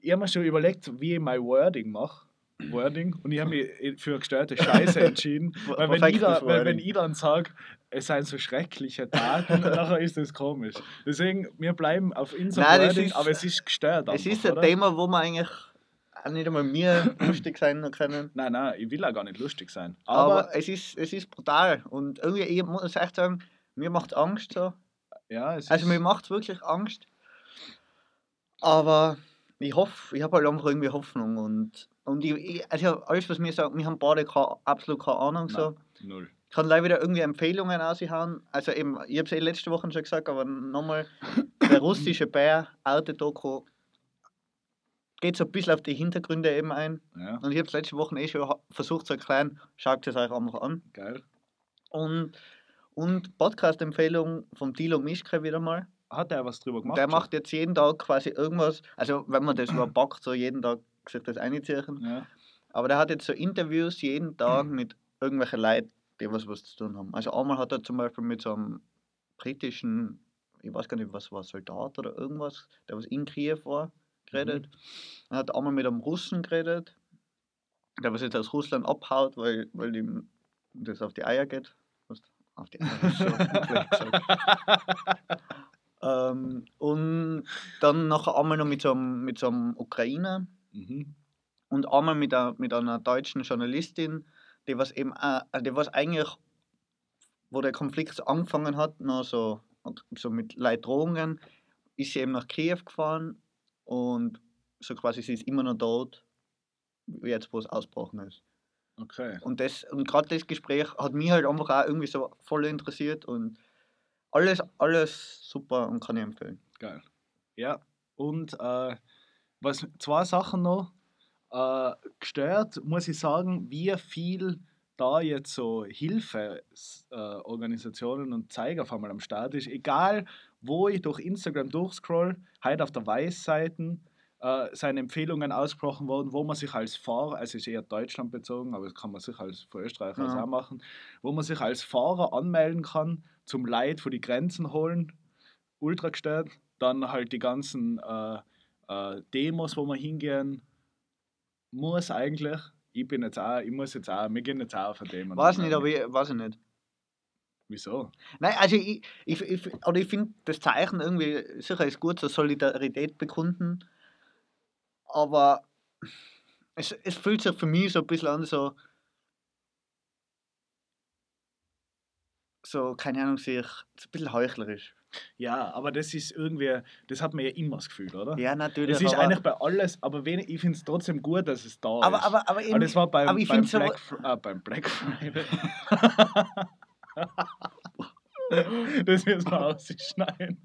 B: Ich habe mir schon überlegt, wie ich mein Wording mache. Wording. Und ich habe mich für gestörte Scheiße entschieden. weil, wenn ich,
A: Perfektes
B: da, weil wenn ich dann sage, es seien so schreckliche Taten, nachher ist das komisch. Deswegen, wir bleiben auf unserem
A: Nein,
B: Wording,
A: ist-
B: aber es ist gestört.
A: Es ist ein
B: oder?
A: Thema, wo man eigentlich auch nicht einmal mir lustig sein können.
B: Nein, nein, ich will auch gar nicht lustig sein.
A: Aber,
B: Aber,
A: es, ist, es ist brutal. Und irgendwie, ich muss echt sagen, mir macht Angst so.
B: ja, es
A: Also
B: ist,
A: mir macht wirklich Angst. Aber ich hoffe, ich habe halt einfach irgendwie Hoffnung. Und, und ich, ich, also alles, was mir sagt, wir haben beide keine, absolut keine Ahnung. So.
B: null.
A: Ich kann leider wieder irgendwie Empfehlungen raushauen. Also eben, ich habe es eh letzte Woche schon gesagt, aber nochmal, der russische Bär, alte Doku, geht so ein bisschen auf die Hintergründe eben ein.
B: Ja,
A: Und ich habe es letzte Woche eh schon versucht zu erklären, schaut es euch einfach an.
B: geil.
A: Und, und Podcast-Empfehlung vom Tilo Mischke wieder mal.
B: Hat er was drüber gemacht?
A: der macht jetzt jeden Tag quasi irgendwas, also wenn man das überpackt, so jeden Tag sich das einziehen.
B: Ja.
A: Aber der hat jetzt so Interviews jeden Tag mit irgendwelchen Leuten, die was, was zu tun haben. Also einmal hat er zum Beispiel mit so einem britischen, ich weiß gar nicht, was war, Soldat oder irgendwas, der was in Kiew war, geredet. Er hat einmal mit einem Russen geredet, der was jetzt aus Russland abhaut, weil, weil ihm das auf die Eier geht. Was? Auf die Eier so gesagt. Ähm, und dann nachher einmal noch mit so einem, mit so einem Ukrainer
B: Mhm.
A: und einmal mit, einer, mit einer deutschen Journalistin, die was eben auch, also die was eigentlich, wo der Konflikt angefangen hat, noch so, so mit Leidrohungen, ist sie eben nach Kiew gefahren und so quasi sie ist immer noch dort, jetzt wo es ausgebrochen ist.
B: Okay.
A: Und, das, und gerade das Gespräch hat mich halt einfach auch irgendwie so voll interessiert und alles, alles super und kann ich empfehlen.
B: Geil. Ja, und äh, was, zwei Sachen noch. Äh, gestört, muss ich sagen, wie viel da jetzt so Hilfeorganisationen äh, und Zeiger auf einmal am Start ist. Egal, wo ich durch Instagram durchscroll, heute auf der Weiß-Seiten äh, seine Empfehlungen ausgesprochen worden, wo man sich als Fahrer, also es ist eher Deutschland bezogen, aber das kann man sich als für Österreich
A: Ja.
B: auch machen, wo man sich als Fahrer anmelden kann, zum Leid vor die Grenzen holen, ultra gestört. Dann halt die ganzen äh, äh, Demos, wo wir hingehen, muss eigentlich. Ich bin jetzt auch, ich muss jetzt auch, wir gehen jetzt auch auf eine Demo.
A: Weiß nicht, aber ich, weiß ich nicht.
B: Wieso?
A: Nein, also ich, ich, ich, oder ich finde das Zeichen irgendwie, sicher ist gut, so Solidarität bekunden, aber es, es fühlt sich für mich so ein bisschen an, so, so keine Ahnung, sich, so ein bisschen heuchlerisch.
B: Ja, aber das ist irgendwie, das hat man ja immer das Gefühl, oder?
A: Ja, natürlich.
B: Es ist eigentlich bei alles, aber wenig, ich finde es trotzdem gut, dass es da
A: aber,
B: ist.
A: aber, aber, eben,
B: aber das war beim,
A: aber ich
B: beim,
A: so-
B: Black, Fr- äh, beim Black Friday. das müssen wir ausschneiden.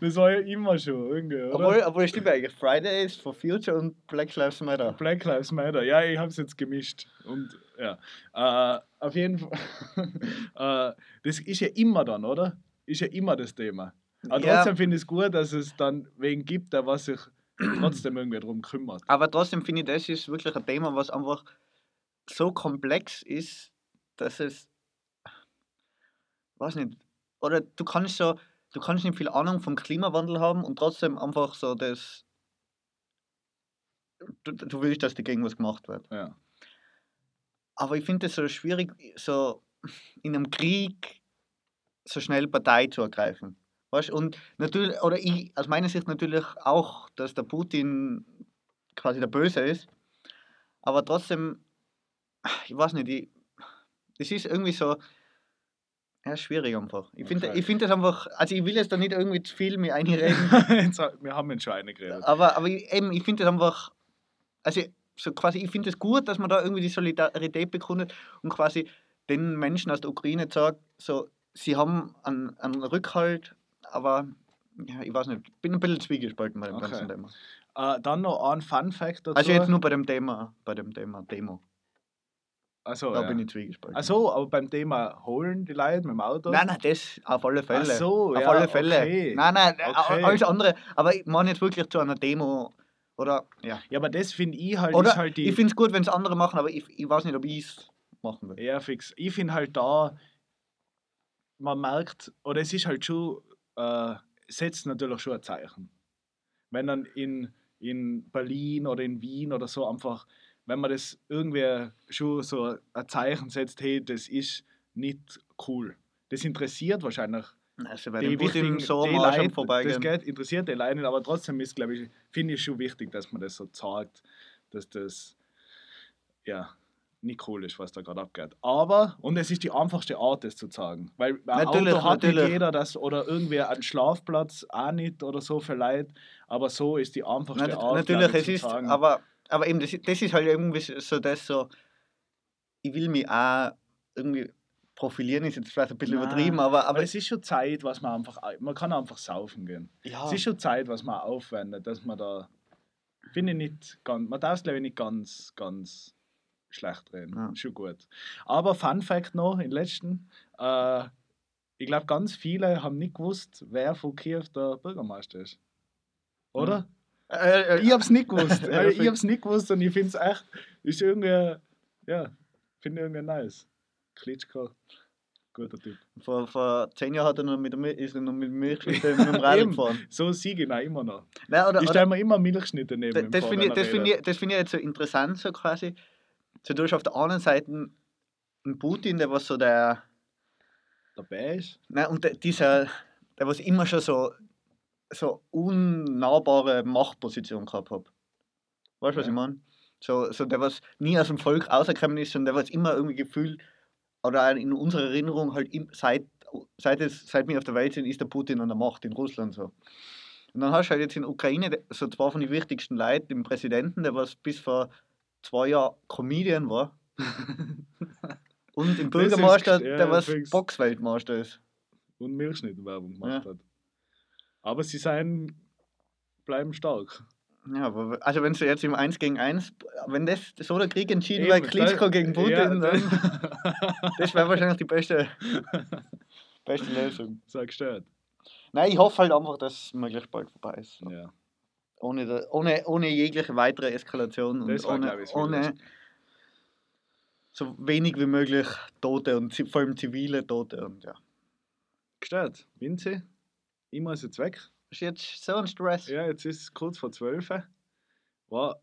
B: das war ja immer schon irgendwie, oder?
A: obwohl, obwohl stimmt eigentlich, Fridays for Future und Black Lives Matter.
B: Black Lives Matter, ja, ich habe es jetzt gemischt. Und ja, äh, auf jeden Fall, äh, das ist ja immer dann, oder? Ist ja immer das Thema. Aber
A: Ja.
B: trotzdem finde ich es gut, dass es dann wen gibt, der was sich trotzdem irgendwie darum kümmert.
A: Aber trotzdem finde ich, das ist wirklich ein Thema, was einfach so komplex ist, dass es, weiß nicht, oder du kannst so, du kannst nicht viel Ahnung vom Klimawandel haben und trotzdem einfach so das, du, du willst, dass dagegen was gemacht wird.
B: Ja.
A: Aber ich finde es so schwierig, so in einem Krieg so schnell Partei zu ergreifen. Weißt? Und natürlich, oder ich, aus meiner Sicht natürlich auch, dass der Putin quasi der Böse ist. Aber trotzdem, ich weiß nicht, ich, das ist irgendwie so, ja, schwierig einfach. Ich finde ich find das einfach, also ich will jetzt da nicht irgendwie zu viel mit einreden,
B: wir haben schon eine geredet.
A: aber, aber ich, eben, ich finde das einfach, also so quasi, ich finde es gut, dass man da irgendwie die Solidarität bekundet und quasi den Menschen aus der Ukraine sagt, so, sie haben einen, einen Rückhalt, aber ja, ich weiß nicht, ich bin ein bisschen zwiegespalten bei dem
B: Okay.
A: ganzen Thema.
B: Äh, dann noch ein Fun Fact dazu.
A: Also jetzt nur bei dem Thema, bei dem Thema Demo.
B: Achso,
A: Da
B: ja.
A: bin ich zwiegespalten.
B: Ach so, aber beim Thema holen die Leute mit dem Auto?
A: Nein, nein, das auf alle Fälle.
B: Ach so,
A: auf
B: ja,
A: alle Fälle.
B: okay.
A: Nein, nein,
B: Okay.
A: alles andere. Aber ich meine jetzt wirklich zu einer Demo Oder, ja.
B: Ja, aber das finde ich halt,
A: Oder
B: halt die.
A: ich finde es gut, wenn es andere machen, aber ich, ich weiß nicht, ob ich es machen will.
B: Ja, fix. Ich finde halt da, man merkt, oder es ist halt schon, äh, setzt natürlich schon ein Zeichen. Wenn dann in, in Berlin oder in Wien oder so einfach, wenn man das irgendwie schon so ein Zeichen setzt, hey, das ist nicht cool. Das interessiert wahrscheinlich
A: Also bei
B: die
A: dem
B: wichtigen,
A: so
B: die Leute,
A: vorbeigehen.
B: das geht, interessiert die Leute nicht, aber trotzdem ist, glaube ich, finde ich schon wichtig, dass man das so zeigt, dass das ja nicht cool ist, was da gerade abgeht. Aber, und es ist die einfachste Art, das zu sagen. Weil ein
A: Natürlich,
B: Auto hat nicht
A: natürlich.
B: jeder das oder irgendwie einen Schlafplatz auch nicht oder so für Leute, aber so ist die einfachste
A: Nat
B: Art,
A: natürlich,
B: ich,
A: es
B: zu
A: ist,
B: sagen.
A: aber, aber eben, das, das ist halt irgendwie so das so, ich will mich auch irgendwie profilieren, ist jetzt vielleicht ein bisschen
B: Nein,
A: übertrieben, aber,
B: aber
A: aber
B: es ist schon Zeit, was man einfach, man kann einfach saufen gehen.
A: ja,
B: Es ist schon Zeit, was man aufwendet, dass man da, finde ich nicht ganz, man darf es glaube ich nicht ganz, ganz schlecht reden.
A: Ja.
B: Schon gut. Aber Fun Fact noch, im letzten, äh, ich glaube ganz viele haben nicht gewusst, wer von Kiew der Bürgermeister ist. Oder?
A: äh, äh,
B: Ich habe es nicht gewusst.
A: Ja,
B: ich
A: find-
B: habe es nicht gewusst und ich finde es echt, ist irgendwie, ja, finde ich irgendwie nice. Klitschko, guter Typ.
A: vor, vor zehn Jahren hat er noch mit, ist er noch mit Milchschnitte mit dem Rad gefahren.
B: So siege auch immer noch.
A: Nein, oder,
B: Ich stelle mir immer Milchschnitte neben
A: das das finde ich, das find ich, das find ich jetzt so interessant, so quasi. So, du hast auf der anderen Seite einen Putin, der was so der,
B: dabei ist.
A: Nein, und der, dieser, der was immer schon so, so unnahbare Machtposition gehabt hat. Weißt du, was
B: Ja.
A: ich meine? So, so der, was nie aus dem Volk rausgekommen ist und der, was immer irgendwie gefühlt, oder in unserer Erinnerung halt seit, seit, es, seit wir auf der Welt sind, ist der Putin an der Macht in Russland so. Und dann hast du halt jetzt in der Ukraine so zwei von den wichtigsten Leuten, den Präsidenten, der was bis vor zwei Jahren Comedian war. Und den Bürgermeister,
B: ja,
A: der was
B: fix.
A: Boxweltmeister ist.
B: Und Milchschnittenwerbung gemacht
A: Ja.
B: hat. Aber sie sein, bleiben stark.
A: Ja, aber also wenn du jetzt im 1 gegen 1, wenn das so der Krieg entschieden
B: Eben,
A: wäre, Klitschko
B: da-
A: gegen Putin,
B: ja,
A: dann, das wäre wahrscheinlich die beste, beste Lösung.
B: Sag gestört.
A: Nein, ich hoffe halt einfach, dass es möglichst bald vorbei ist. So.
B: Ja.
A: Ohne, da- ohne, ohne jegliche weitere Eskalation und
B: Das war,
A: ohne,
B: ich,
A: ohne so wenig wie möglich Tote und vor allem zivile Tote. Und ja.
B: Gestört. Vinzi, ich muss jetzt weg.
A: Ist jetzt so ein Stress.
B: Ja, jetzt ist es kurz vor 12. War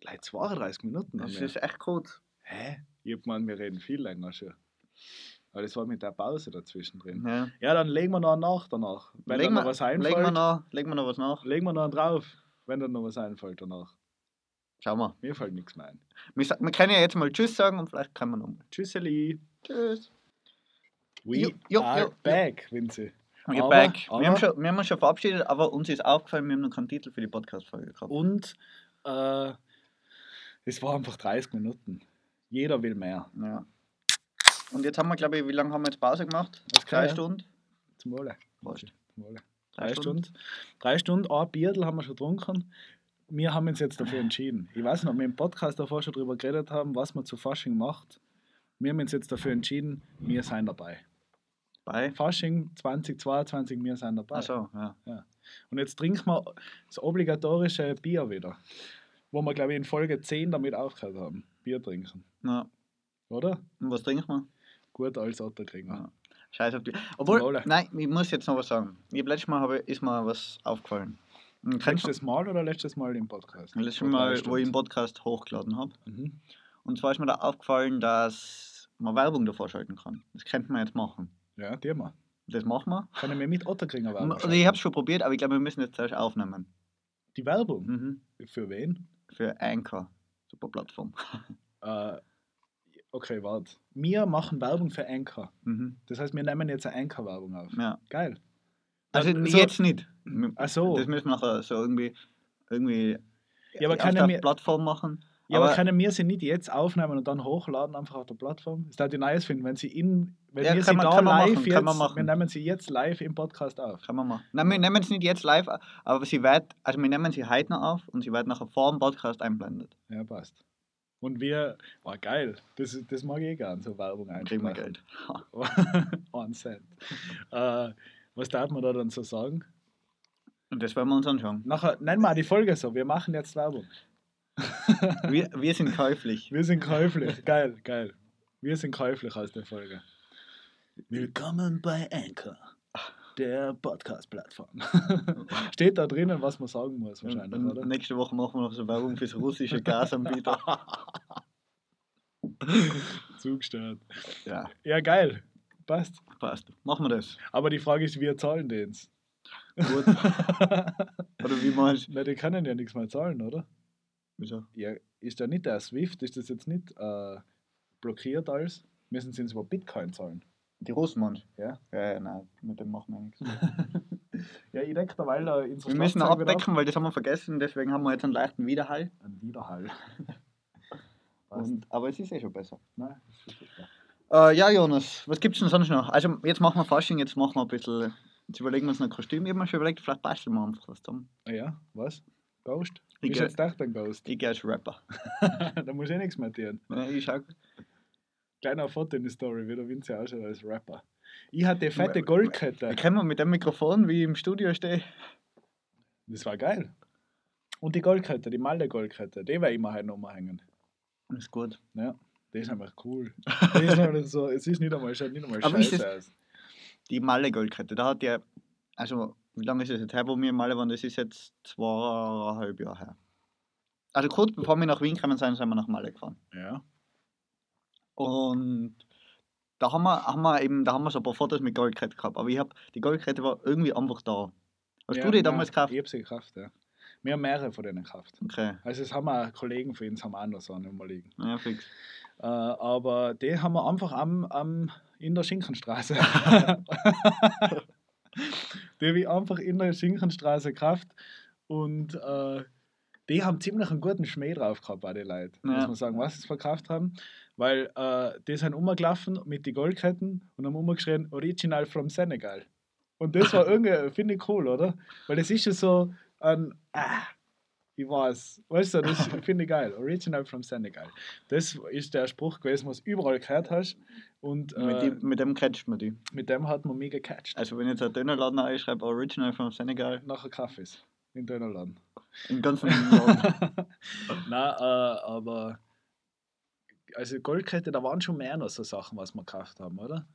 B: gleich 32 Minuten.
A: Das ist echt gut.
B: Hä? Ich hab gemeint, wir reden viel länger schon. Aber das war mit der Pause dazwischen drin.
A: Ja.
B: Ja, dann legen wir noch nach danach. Wenn
A: legen,
B: dann noch was einfällt,
A: legen, wir noch, legen wir noch was nach.
B: legen wir noch drauf. Wenn dann noch was einfällt danach.
A: Schauen wir.
B: Mir fällt nichts mehr ein.
A: Wir, wir können ja jetzt mal Tschüss sagen und vielleicht können wir noch mal.
B: Tschüsseli.
A: Tschüss.
B: We
A: Jo, jo,
B: are
A: jo.
B: back, Vinzi.
A: Wir,
B: Aber-
A: back.
B: aber-
A: wir, haben schon, wir haben uns schon verabschiedet, aber uns ist aufgefallen, wir haben noch keinen Titel für die Podcast-Folge gehabt.
B: Und äh, es war einfach 30 Minuten. Jeder will mehr.
A: Ja. Und jetzt haben wir, glaube ich, wie lange haben wir jetzt Pause gemacht?
B: Okay,
A: Drei
B: ja.
A: Stunden?
B: Zum Wohle. Zum Wohle.
A: Drei
B: Drei Stunden. Drei Stunden, ein Bierl haben wir schon getrunken. Wir haben uns jetzt dafür entschieden. Ich weiß nicht, ob wir im Podcast davor schon darüber geredet haben, was man zu Fasching macht. Wir haben uns jetzt dafür entschieden, wir sind dabei.
A: Bei?
B: Fasching 2022, wir sind dabei.
A: Achso, ja.
B: Und jetzt trinken wir das obligatorische Bier wieder. Wo wir, glaube ich, in Folge 10 damit aufgehört haben. Bier trinken.
A: ja.
B: Oder?
A: Und was trinken wir?
B: Gut als Otto kriegen wir.
A: Ja. Scheiß auf die. Obwohl,
B: Wohle.
A: nein, ich muss jetzt noch was sagen. Ich letztes Mal habe, ist mir was aufgefallen. Und
B: Letztes Mal oder letztes Mal im Podcast?
A: letztes Mal, wo ich den Podcast hochgeladen habe.
B: Mhm.
A: Und zwar ist mir da aufgefallen, dass man Werbung davor schalten kann. Das könnte man jetzt machen.
B: Ja, die haben wir.
A: Das machen wir.
B: Kann ich mir mit Otto kriegen? Aber
A: Also ich habe es schon probiert, aber ich glaube, wir müssen jetzt zuerst aufnehmen.
B: Die Werbung?
A: Mhm.
B: Für wen?
A: Für Anchor. Super Plattform.
B: Äh, okay, warte. Wir machen Werbung für Anchor.
A: Mhm.
B: Das heißt, wir nehmen jetzt eine Anchor-Werbung auf.
A: Ja.
B: Geil.
A: Also
B: Dann so-
A: jetzt nicht.
B: Ach so.
A: Das müssen wir nachher so irgendwie, irgendwie
B: Ja, aber
A: auf der
B: er
A: Plattform machen.
B: Ja, aber,
A: aber-
B: können wir sie nicht jetzt aufnehmen und dann hochladen, einfach auf der Plattform? Ist das die nice finden, wenn sie in, wenn
A: Ja,
B: wir sie
A: man-
B: da live
A: machen,
B: jetzt,
A: machen.
B: wir nehmen sie jetzt live im Podcast auf.
A: Kann man machen. Nein, wir nehmen es nicht jetzt live, aber sie wird, also wir nehmen sie heute noch auf und sie wird nachher vor dem Podcast einblendet.
B: Ja, passt. Und wir, oh geil, das, das mag ich eh gern, so Werbung
A: Dann kriegen wir
B: einsprechen.
A: Geld.
B: One Cent. Äh, was darf man da dann so sagen?
A: Und das werden wir uns anschauen.
B: Nachher nennen wir die Folge so. Wir machen jetzt Werbung.
A: Wir, wir sind käuflich.
B: Wir sind käuflich. Geil, geil. Wir sind käuflich aus der Folge. Willkommen bei Anchor, der Podcast-Plattform. Steht da drinnen, was man sagen muss, wahrscheinlich,
A: Und
B: oder?
A: nächste Woche machen wir noch so Werbung fürs russische Gasanbieter.
B: Zugestört.
A: ja,
B: Ja, geil. Passt.
A: passt. Machen wir das.
B: Aber die Frage ist, wir zahlen den's.
A: Gut. Oder wie meinst du?
B: Na, die können ja nichts mehr zahlen, oder?
A: Wieso?
B: Ja, ist da nicht der Swift, ist das jetzt nicht äh, blockiert alles? Müssen sie uns über Bitcoin zahlen?
A: Die Russen
B: Ja.
A: Ja, ja, nein, mit dem machen wir nichts.
B: Ja, ich denke, weil da in
A: Wir müssen abdecken, weil das haben wir vergessen, deswegen haben wir jetzt einen leichten Widerhall.
B: Ein Widerhall.
A: Und, aber es ist eh schon besser.
B: Nein, ist super.
A: Äh, ja, Jonas, was gibt's denn sonst noch? Also, jetzt machen wir Fasching, jetzt machen wir ein bisschen. Jetzt überlegen wir uns noch ein Kostüm. Ich habe mir schon überlegt, vielleicht basteln wir einfach was zusammen.
B: Ah ja, was? Ghost?
A: Ich geh-
B: jetzt gedacht, ein Ghost.
A: Ich gehe als Rapper.
B: da muss ich nichts mehr tun.
A: Ja, ich schau.
B: Kleiner Foto in die Story, wie der Vince ausschaut als Rapper. Ich hatte fette Goldkette.
A: Können wir mit dem Mikrofon, wie ich im Studio stehe?
B: Das war geil. Und die Goldkette, die Malle Goldkette, die ich mir heute nochmal hängen.
A: Das ist gut.
B: Ja, die ist einfach cool. Die ist einfach so, es ist nicht einmal, schaut nicht einmal
A: Aber
B: scheiße
A: das-
B: aus.
A: Die Malle Goldkette, da hat ja. Also, wie lange ist es jetzt her, wo wir in Malle waren? Das ist jetzt zweieinhalb Jahre her. Also, kurz bevor wir nach Wien gekommen sind, sind wir nach Malle gefahren.
B: Ja.
A: Und da haben wir, haben wir eben, da haben wir so ein paar Fotos mit Goldkette gehabt. Aber ich habe, die Goldkette war irgendwie einfach da. Hast
B: ja,
A: du die damals gekauft?
B: Ich habe sie gekauft, ja. Wir haben mehrere von denen gekauft.
A: Okay.
B: Also es haben auch Kollegen von uns haben auch noch so eine rumliegen.
A: Ja, fix.
B: Äh, aber die haben wir einfach am, am, in der Schinkenstraße. die habe ich einfach in der Schinkenstraße gekauft. Und äh, die haben ziemlich einen guten Schmäh drauf gehabt, bei den Leuten. Muss
A: Ja.
B: man sagen, was sie verkauft haben. Weil äh, die sind umgelaufen mit den Goldketten und haben umgeschrien, Original from Senegal. Und das war irgendwie, finde ich cool, oder? Weil das ist ja so ein, ah, ich weiß, weißt du, das finde ich geil. Original from Senegal. Das ist der Spruch gewesen, was du überall gehört hast. Und äh,
A: Mit, die, mit dem catcht man die.
B: mit dem hat man mich gecatcht.
A: Also, wenn jetzt ein Dönerladen einschreibt, Original from Senegal,
B: Nachher Kaffees in Dönerladen.
A: im ganzen Laden.
B: Nein, äh, aber also Goldkette, da waren schon mehr noch so Sachen, was wir gekauft haben, oder?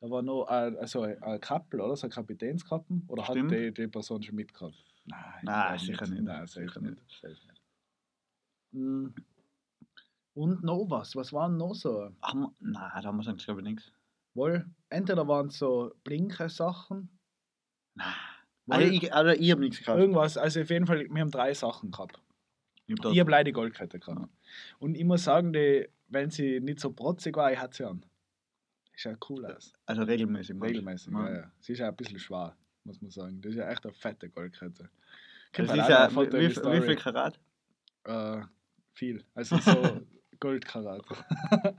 B: Da war noch äh, also ein Kappel, oder? So ein Kapitänskappen. Oder
A: Stimmt.
B: hat die, die Person schon mitgehabt? Nein,
A: Nein, sicher nicht.
B: Nein, sicher, nicht. Nicht. Mm. Und noch was? Was waren noch so?
A: Wir, nein, da haben wir sonst, glaube ich, nichts.
B: Wohl, entweder waren es so blinke Sachen.
A: Nein. Also, ich, also ich habe nichts gekauft.
B: irgendwas, also auf jeden Fall, wir haben drei Sachen gehabt.
A: Ich hab
B: habe leider die Goldkette gehabt.
A: Ja.
B: Und ich muss sagen, die, wenn sie nicht so protzig war, ich hatte sie an. Ist ja cool aus.
A: also regelmäßig.
B: Regelmäßig,
A: Ja.
B: ja. ja. Sie ist ja ein bisschen schwer, muss man sagen. Das ist ja echt eine fette Goldkette.
A: Das ist ja, wie, wie, viel Karat?
B: Äh, viel. Also so Goldkarat.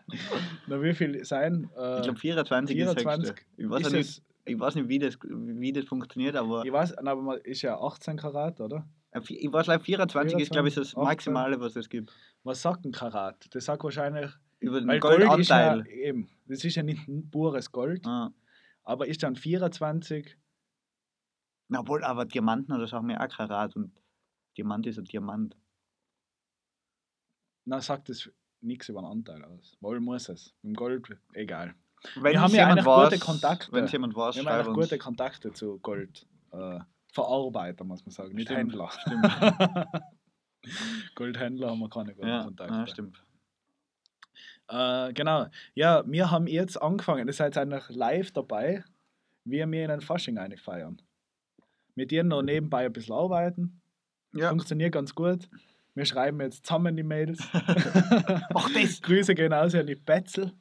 B: Na, wie viel sein? Äh,
A: Ich glaube 24, ist das
B: 24
A: höchste. Ich weiß,
B: ist
A: nicht, ich weiß nicht, wie das, wie das funktioniert, aber
B: ich weiß, aber man ist ja 18 Karat, oder?
A: ich weiß, glaub, 24 ist, glaube ich, das
B: 18.
A: Maximale, was es gibt.
B: Was sagt ein Karat? Das sagt wahrscheinlich,
A: Über den
B: weil Gold ist ja
A: Goldanteil.
B: eben, das ist ja nicht ein pures Gold,
A: Ah.
B: aber ist dann 24
A: Na wohl, aber Diamanten oder so haben wir auch Karat und Diamant ist ein Diamant.
B: Na, sagt es nichts über den Anteil aus. Wohl muss es. Im Gold, egal.
A: Wenn
B: haben
A: es
B: ja eigentlich gute
A: weiß,
B: Kontakte.
A: Wenn jemand weiß,
B: Wir haben gute Kontakte zu Gold. Äh, Verarbeiter, muss man sagen, nicht
A: Stimmt,
B: Händler.
A: stimmt.
B: Goldhändler haben wir keine guten
A: Ja,
B: Kontakte.
A: ja, stimmt.
B: Äh, genau. Ja, wir haben jetzt angefangen. Ihr seid eigentlich live dabei, wie wir in ein Fasching eine feiern. Mit dir noch nebenbei ein bisschen arbeiten.
A: Ja.
B: Funktioniert ganz gut. Wir schreiben jetzt zusammen die Mails.
A: Ach, das!
B: Grüße gehen aus an die Betzel.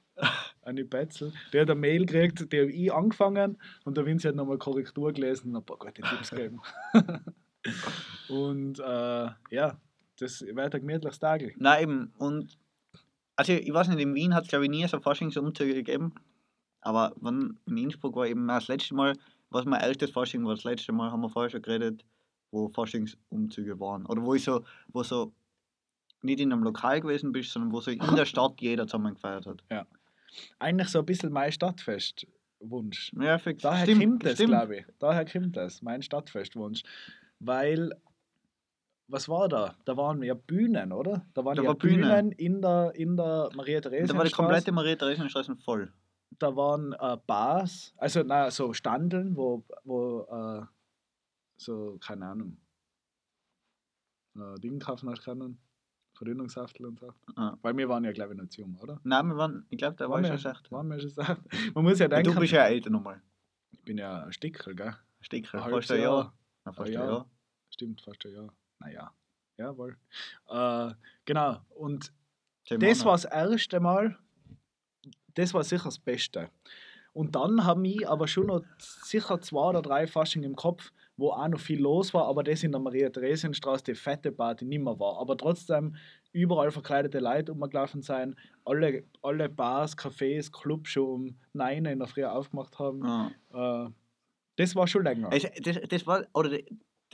B: An die Betzel. Der hat eine Mail gekriegt, die habe ich angefangen und der Vinci hat nochmal Korrektur gelesen und ein paar gute Tipps gegeben. und äh, ja, das wird ein gemütliches Tag.
A: Nein, eben. Und also ich weiß nicht, in Wien hat es glaube ich nie so Faschingsumzüge gegeben. Aber wenn in Innsbruck war eben das letzte Mal, was mein erstes Fasching war, das letzte Mal haben wir vorher schon geredet, wo Faschingsumzüge waren. Oder wo ich so, wo so nicht in einem Lokal gewesen bist, sondern wo so in der Stadt jeder zusammen gefeiert hat.
B: Eigentlich so ein bisschen mein Stadtfestwunsch.
A: Ja, fix.
B: Daher
A: stimmt,
B: kommt das, glaube ich. Daher kommt das, mein Stadtfestwunsch. weil, was war da? Da waren ja Bühnen, oder? Da waren
A: Da
B: ja
A: war Bühne.
B: Bühnen in der, in der maria therese
A: Da war die komplette Maria Theresienstraße voll.
B: da waren äh, Bars, also na, so Standeln, wo, wo äh, so, keine Ahnung, äh, Dinge kaufen hast können, Verdünnungshaftel und so.
A: Ah.
B: Weil wir waren ja, glaube ich, noch jung, oder?
A: Nein, wir waren, ich glaube, da war
B: Waren
A: ich schon echt.
B: Waren wir schon gesagt? Man muss ja denken,
A: du bist ja älter nochmal.
B: ich bin ja ein Stickel, gell?
A: Sticker,
B: Ein
A: fast ein
B: Jahr.
A: Jahr. Ja, fast
B: ein Jahr.
A: Jahr.
B: Stimmt, fast ein Jahr. Naja, jawohl. Äh, genau, und
A: Zehn
B: das war das erste Mal, das war sicher das Beste. Und dann haben ich aber schon noch sicher zwei oder drei Fasching im Kopf, wo auch noch viel los war, aber das in der Maria-Theresienstraße, die fette Party, nicht mehr war. Aber trotzdem überall verkleidete Leute umgelaufen sein, alle, alle Bars, Cafés, Clubs schon um 9 in der Früh aufgemacht haben.
A: Ja.
B: Äh, das war schon länger.
A: Also, das, das war, oder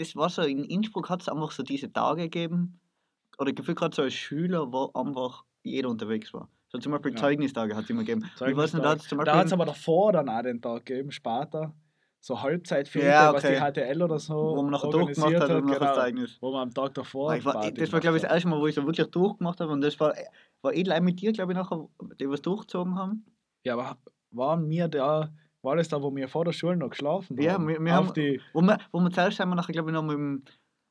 A: das war so, in Innsbruck hat es einfach so diese Tage gegeben, oder gefühlt gerade so als Schüler, wo einfach jeder unterwegs war. So zum Beispiel
B: Ja.
A: Zeugnistage hat es immer gegeben. Ich weiß nicht, da zum
B: Da hat es aber davor dann auch den Tag gegeben, später. So Halbzeitfilme,
A: Ja,
B: was
A: okay.
B: die HTL oder so
A: wo man nachher durchgemacht hat und nachher
B: genau,
A: das Zeugnis.
B: Wo man am Tag davor.
A: Ah, Ich war,
B: Party
A: das war, glaube ich, das erste Mal, wo ich so wirklich durchgemacht habe. Und das war, war eh mit dir, glaube ich, nachher, die was durchgezogen haben.
B: hat. Ja, aber waren wir da, war das da, wo wir vor der Schule noch geschlafen
A: Ja,
B: haben?
A: wir- wir
B: Auf
A: haben-
B: die,
A: Wo wir, wo wir zuerst sind wir nachher, glaube ich, noch mit dem,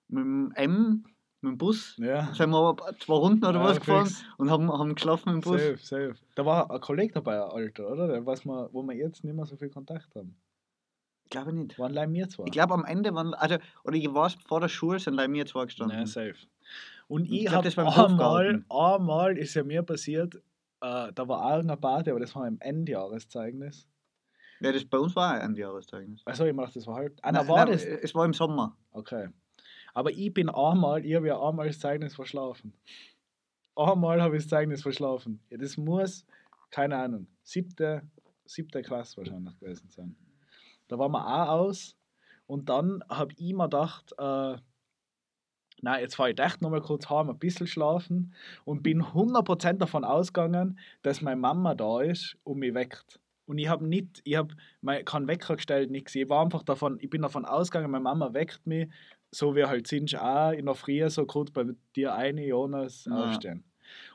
A: mit dem M, mit dem Bus,
B: ja,
A: sind wir zwei Runden oder
B: Ja,
A: was gefahren
B: fix.
A: und haben, haben geschlafen im Bus.
B: safe, safe. Da war ein Kollege dabei, ein Alter, oder? Der, was wir, wo wir jetzt nicht mehr so viel Kontakt haben.
A: Glaube ich nicht.
B: Waren leider wir zwei.
A: Ich glaube, am Ende waren, also, oder ich war vor der Schule, sind leider mir zwei gestanden.
B: Ja, safe. Und
A: Ich
B: ich, habe
A: das war im Hof
B: einmal, einmal ist ja mir passiert, äh, da war auch eine Party, aber das war im Endjahreszeugnis.
A: Ja, das bei uns war ein Jahreszeugnis.
B: Achso, ich mach das war halt. Ah,
A: Nein,
B: na, war
A: nein,
B: das?
A: Es war im Sommer.
B: Okay. Aber ich bin einmal, ich habe ja einmal das Zeugnis verschlafen. Einmal habe ich das Zeugnis verschlafen. Ja, das muss, keine Ahnung, siebte, siebte Klasse wahrscheinlich gewesen sein. Da waren wir auch aus und dann habe ich mir gedacht, äh, nein, jetzt fahre ich echt nochmal kurz heim, ein bisschen schlafen und bin 100% davon ausgegangen, dass meine Mama da ist und mich weckt. Und ich habe nicht, ich habe keinen Wecker gestellt, nichts. Ich war einfach davon, ich bin davon ausgegangen, meine Mama weckt mich, so wie halt sind auch in der Früh so kurz bei dir eine, Jonas,
A: Ja.
B: aufstehen.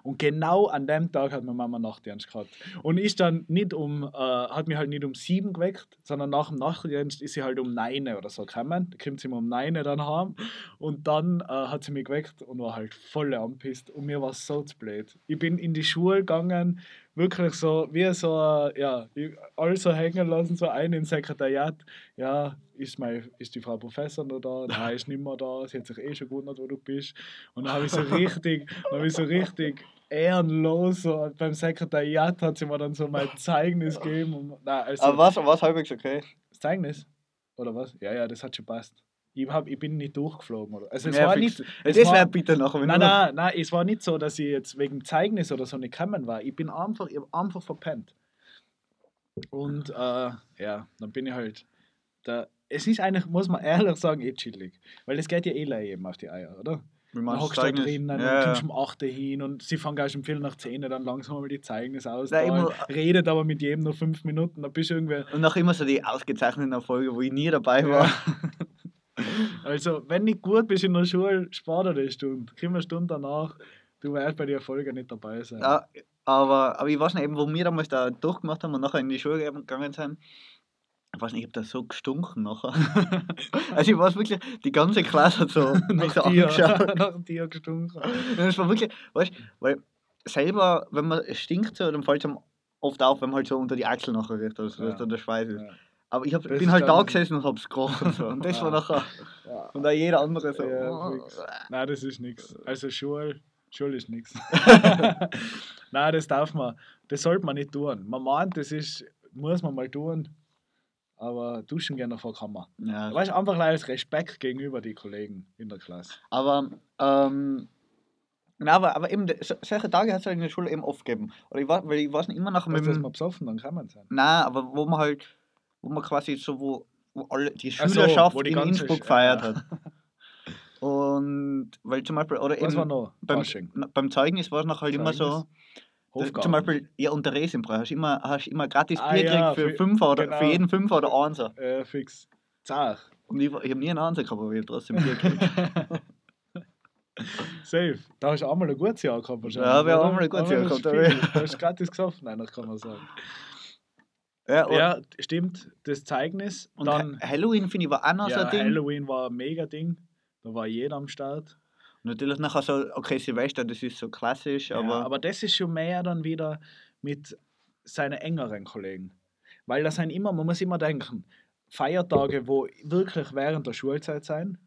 B: Und genau an dem Tag hat meine Mama Nachtdienst gehabt. Und ist dann nicht um, äh, hat mich halt nicht um sieben geweckt, sondern nach dem Nachtdienst ist sie halt um neun oder so gekommen. Da kommt sie immer um neun dann heim. Und dann äh, hat sie mich geweckt und war halt voll anpisst. Und mir war so zu blöd. Ich bin in die Schule gegangen, wirklich so, wie so, ja, alles so hängen lassen, so ein ins Sekretariat. Ja, ist, mein, ist die Frau Professor noch da? Nein, ist nicht mehr da. Sie hat sich eh schon gewundert, wo du bist. Und dann habe ich so richtig, dann habe ich so richtig ehrenlos, so beim Sekretariat hat sie mir dann so mein Zeugnis gegeben. Und, nein, also,
A: Aber was, was halbwegs okay?
B: das Zeugnis? Oder was? Ja, ja, das hat schon passt. Ich, hab, ich bin nicht durchgeflogen. Oder? Also es
A: Ja,
B: war
A: fix.
B: nicht.
A: Ja,
B: es
A: das wäre bitte nachher. wenn
B: Nein,
A: du-
B: nein, nein, es war nicht so, dass ich jetzt wegen Zeugnis oder so nicht gekommen war. Ich bin einfach, ich einfach verpennt. Und äh, ja, dann bin ich halt. Da, es ist eigentlich, muss man ehrlich sagen, eh chillig. Weil es geht ja eh eben auf die Eier, oder? Dann
A: du
B: hockst du da
A: Zeugnis?
B: drinnen
A: Ja,
B: und kommst
A: ja.
B: um 8 Uhr hin und sie fangen erst um Viertel nach 10 Uhr dann langsam mal die Zeugnis aus.
A: Nein, immer-
B: redet aber mit jedem nur 5 Minuten, dann bist du irgendwie.
A: Und noch immer so die ausgezeichneten Erfolge, wo ich nie dabei war.
B: Also, wenn nicht gut bist in der Schule, spar dir die Stunde. Komm eine Stunde danach, du wirst bei den Erfolgen nicht dabei sein.
A: Ja, aber, aber ich weiß nicht, eben, wo wir damals da durchgemacht haben und nachher in die Schule gegangen sind, ich weiß nicht, ich habe da so gestunken nachher. also ich weiß wirklich, die ganze Klasse hat so mich so
B: nach dir, nach dir gestunken.
A: Es war wirklich, weißt du, weil selber, wenn man es stinkt so, dann fällt es einem oft auf, wenn man halt so unter die Achsel nachher riecht, also
B: Ja.
A: dass da der Schweiß ist.
B: Ja.
A: Aber ich hab, bin halt da gesessen und hab's gerochen. So. Und das war nachher, und da jeder andere so.
B: Ja. Nein, das ist nichts. Also Schule, Schule ist nichts. Nein, das darf man, das sollte man nicht tun. Man meint, das ist, muss man mal tun, aber duschen gehen davor kann man.
A: ja.
B: Weißt du, einfach als Respekt gegenüber die Kollegen in der Klasse.
A: Aber, ähm, na, aber, aber eben, so- solche Tage hat es halt in der Schule eben oft gegeben. Oder ich war, weil ich weiß nicht immer nach
B: Weißt
A: mit
B: dass man besoffen, dann kann man sein.
A: Nein, aber wo man halt, wo man quasi so, wo, wo alle die
B: so,
A: Schülerschaft
B: wo die
A: in Innsbruck gefeiert
B: ja.
A: hat. Und weil zum Beispiel, oder
B: Was
A: eben
B: noch?
A: beim, na, beim Zeugnis war es noch halt immer so,
B: Zeugnis.
A: dass,
B: Hofgarten.
A: zum Beispiel, ja, unter Resenbrei hast du immer, hast immer gratis
B: Ah,
A: Bier
B: ja,
A: für,
B: für-
A: Fünfer oder,
B: genau.
A: für jeden Fünfer oder Einser.
B: Äh, fix. Zach.
A: Und ich, ich habe nie einen Ansatz gehabt, aber ich habe trotzdem Bier gekriegt.
B: Safe. Da hast du auch mal ein gutes Jahr gehabt wahrscheinlich.
A: Ja, wir haben mal ein gutes Jahr gehabt.
B: Da hast du gratis gesoffen, eigentlich kann man sagen.
A: Ja,
B: Ja, stimmt. Das Zeugnis.
A: und
B: dann
A: Ha- Halloween finde ich war auch noch so
B: ja,
A: ein Ding.
B: Halloween war ein mega Ding. Da war jeder am Start.
A: Natürlich nachher so, okay, Silvester, das ist so klassisch,
B: Ja,
A: aber,
B: aber das ist schon mehr dann wieder mit seinen engeren Kollegen. Weil das sind immer, man muss immer denken, Feiertage, wo wirklich während der Schulzeit sein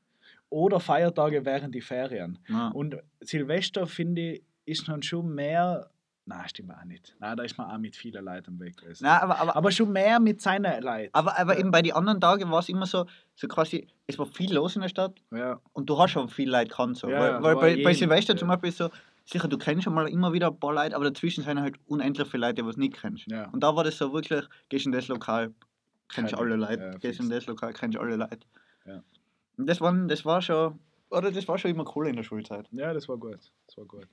B: oder Feiertage während die Ferien.
A: ja.
B: Und Silvester, finde ich, ist dann schon mehr. Nein, stimmt auch nicht. Nein, da ist man auch mit vielen Leuten am Weg gewesen.
A: Nein, aber, aber,
B: Aber schon mehr mit seinen Leuten.
A: aber, aber
B: Ja.
A: eben bei den anderen Tagen war es immer so, so quasi, es war viel los in der Stadt
B: Ja,
A: und du hast schon viel Leute gekannt. So.
B: Ja,
A: weil weil bei, bei Silvester zum Beispiel so, sicher, du kennst schon mal immer wieder ein paar Leute, aber dazwischen sind halt unendlich viele Leute, die du nicht kennst.
B: ja.
A: Und da war das so wirklich, gehst in das Lokal, kennst
B: Keine-
A: alle Leute,
B: ja,
A: gehst in das Lokal, kennst alle Leute.
B: Ja.
A: Und das war, das war schon, oder das war schon immer cool in der Schulzeit.
B: ja, das war gut. Das war gut.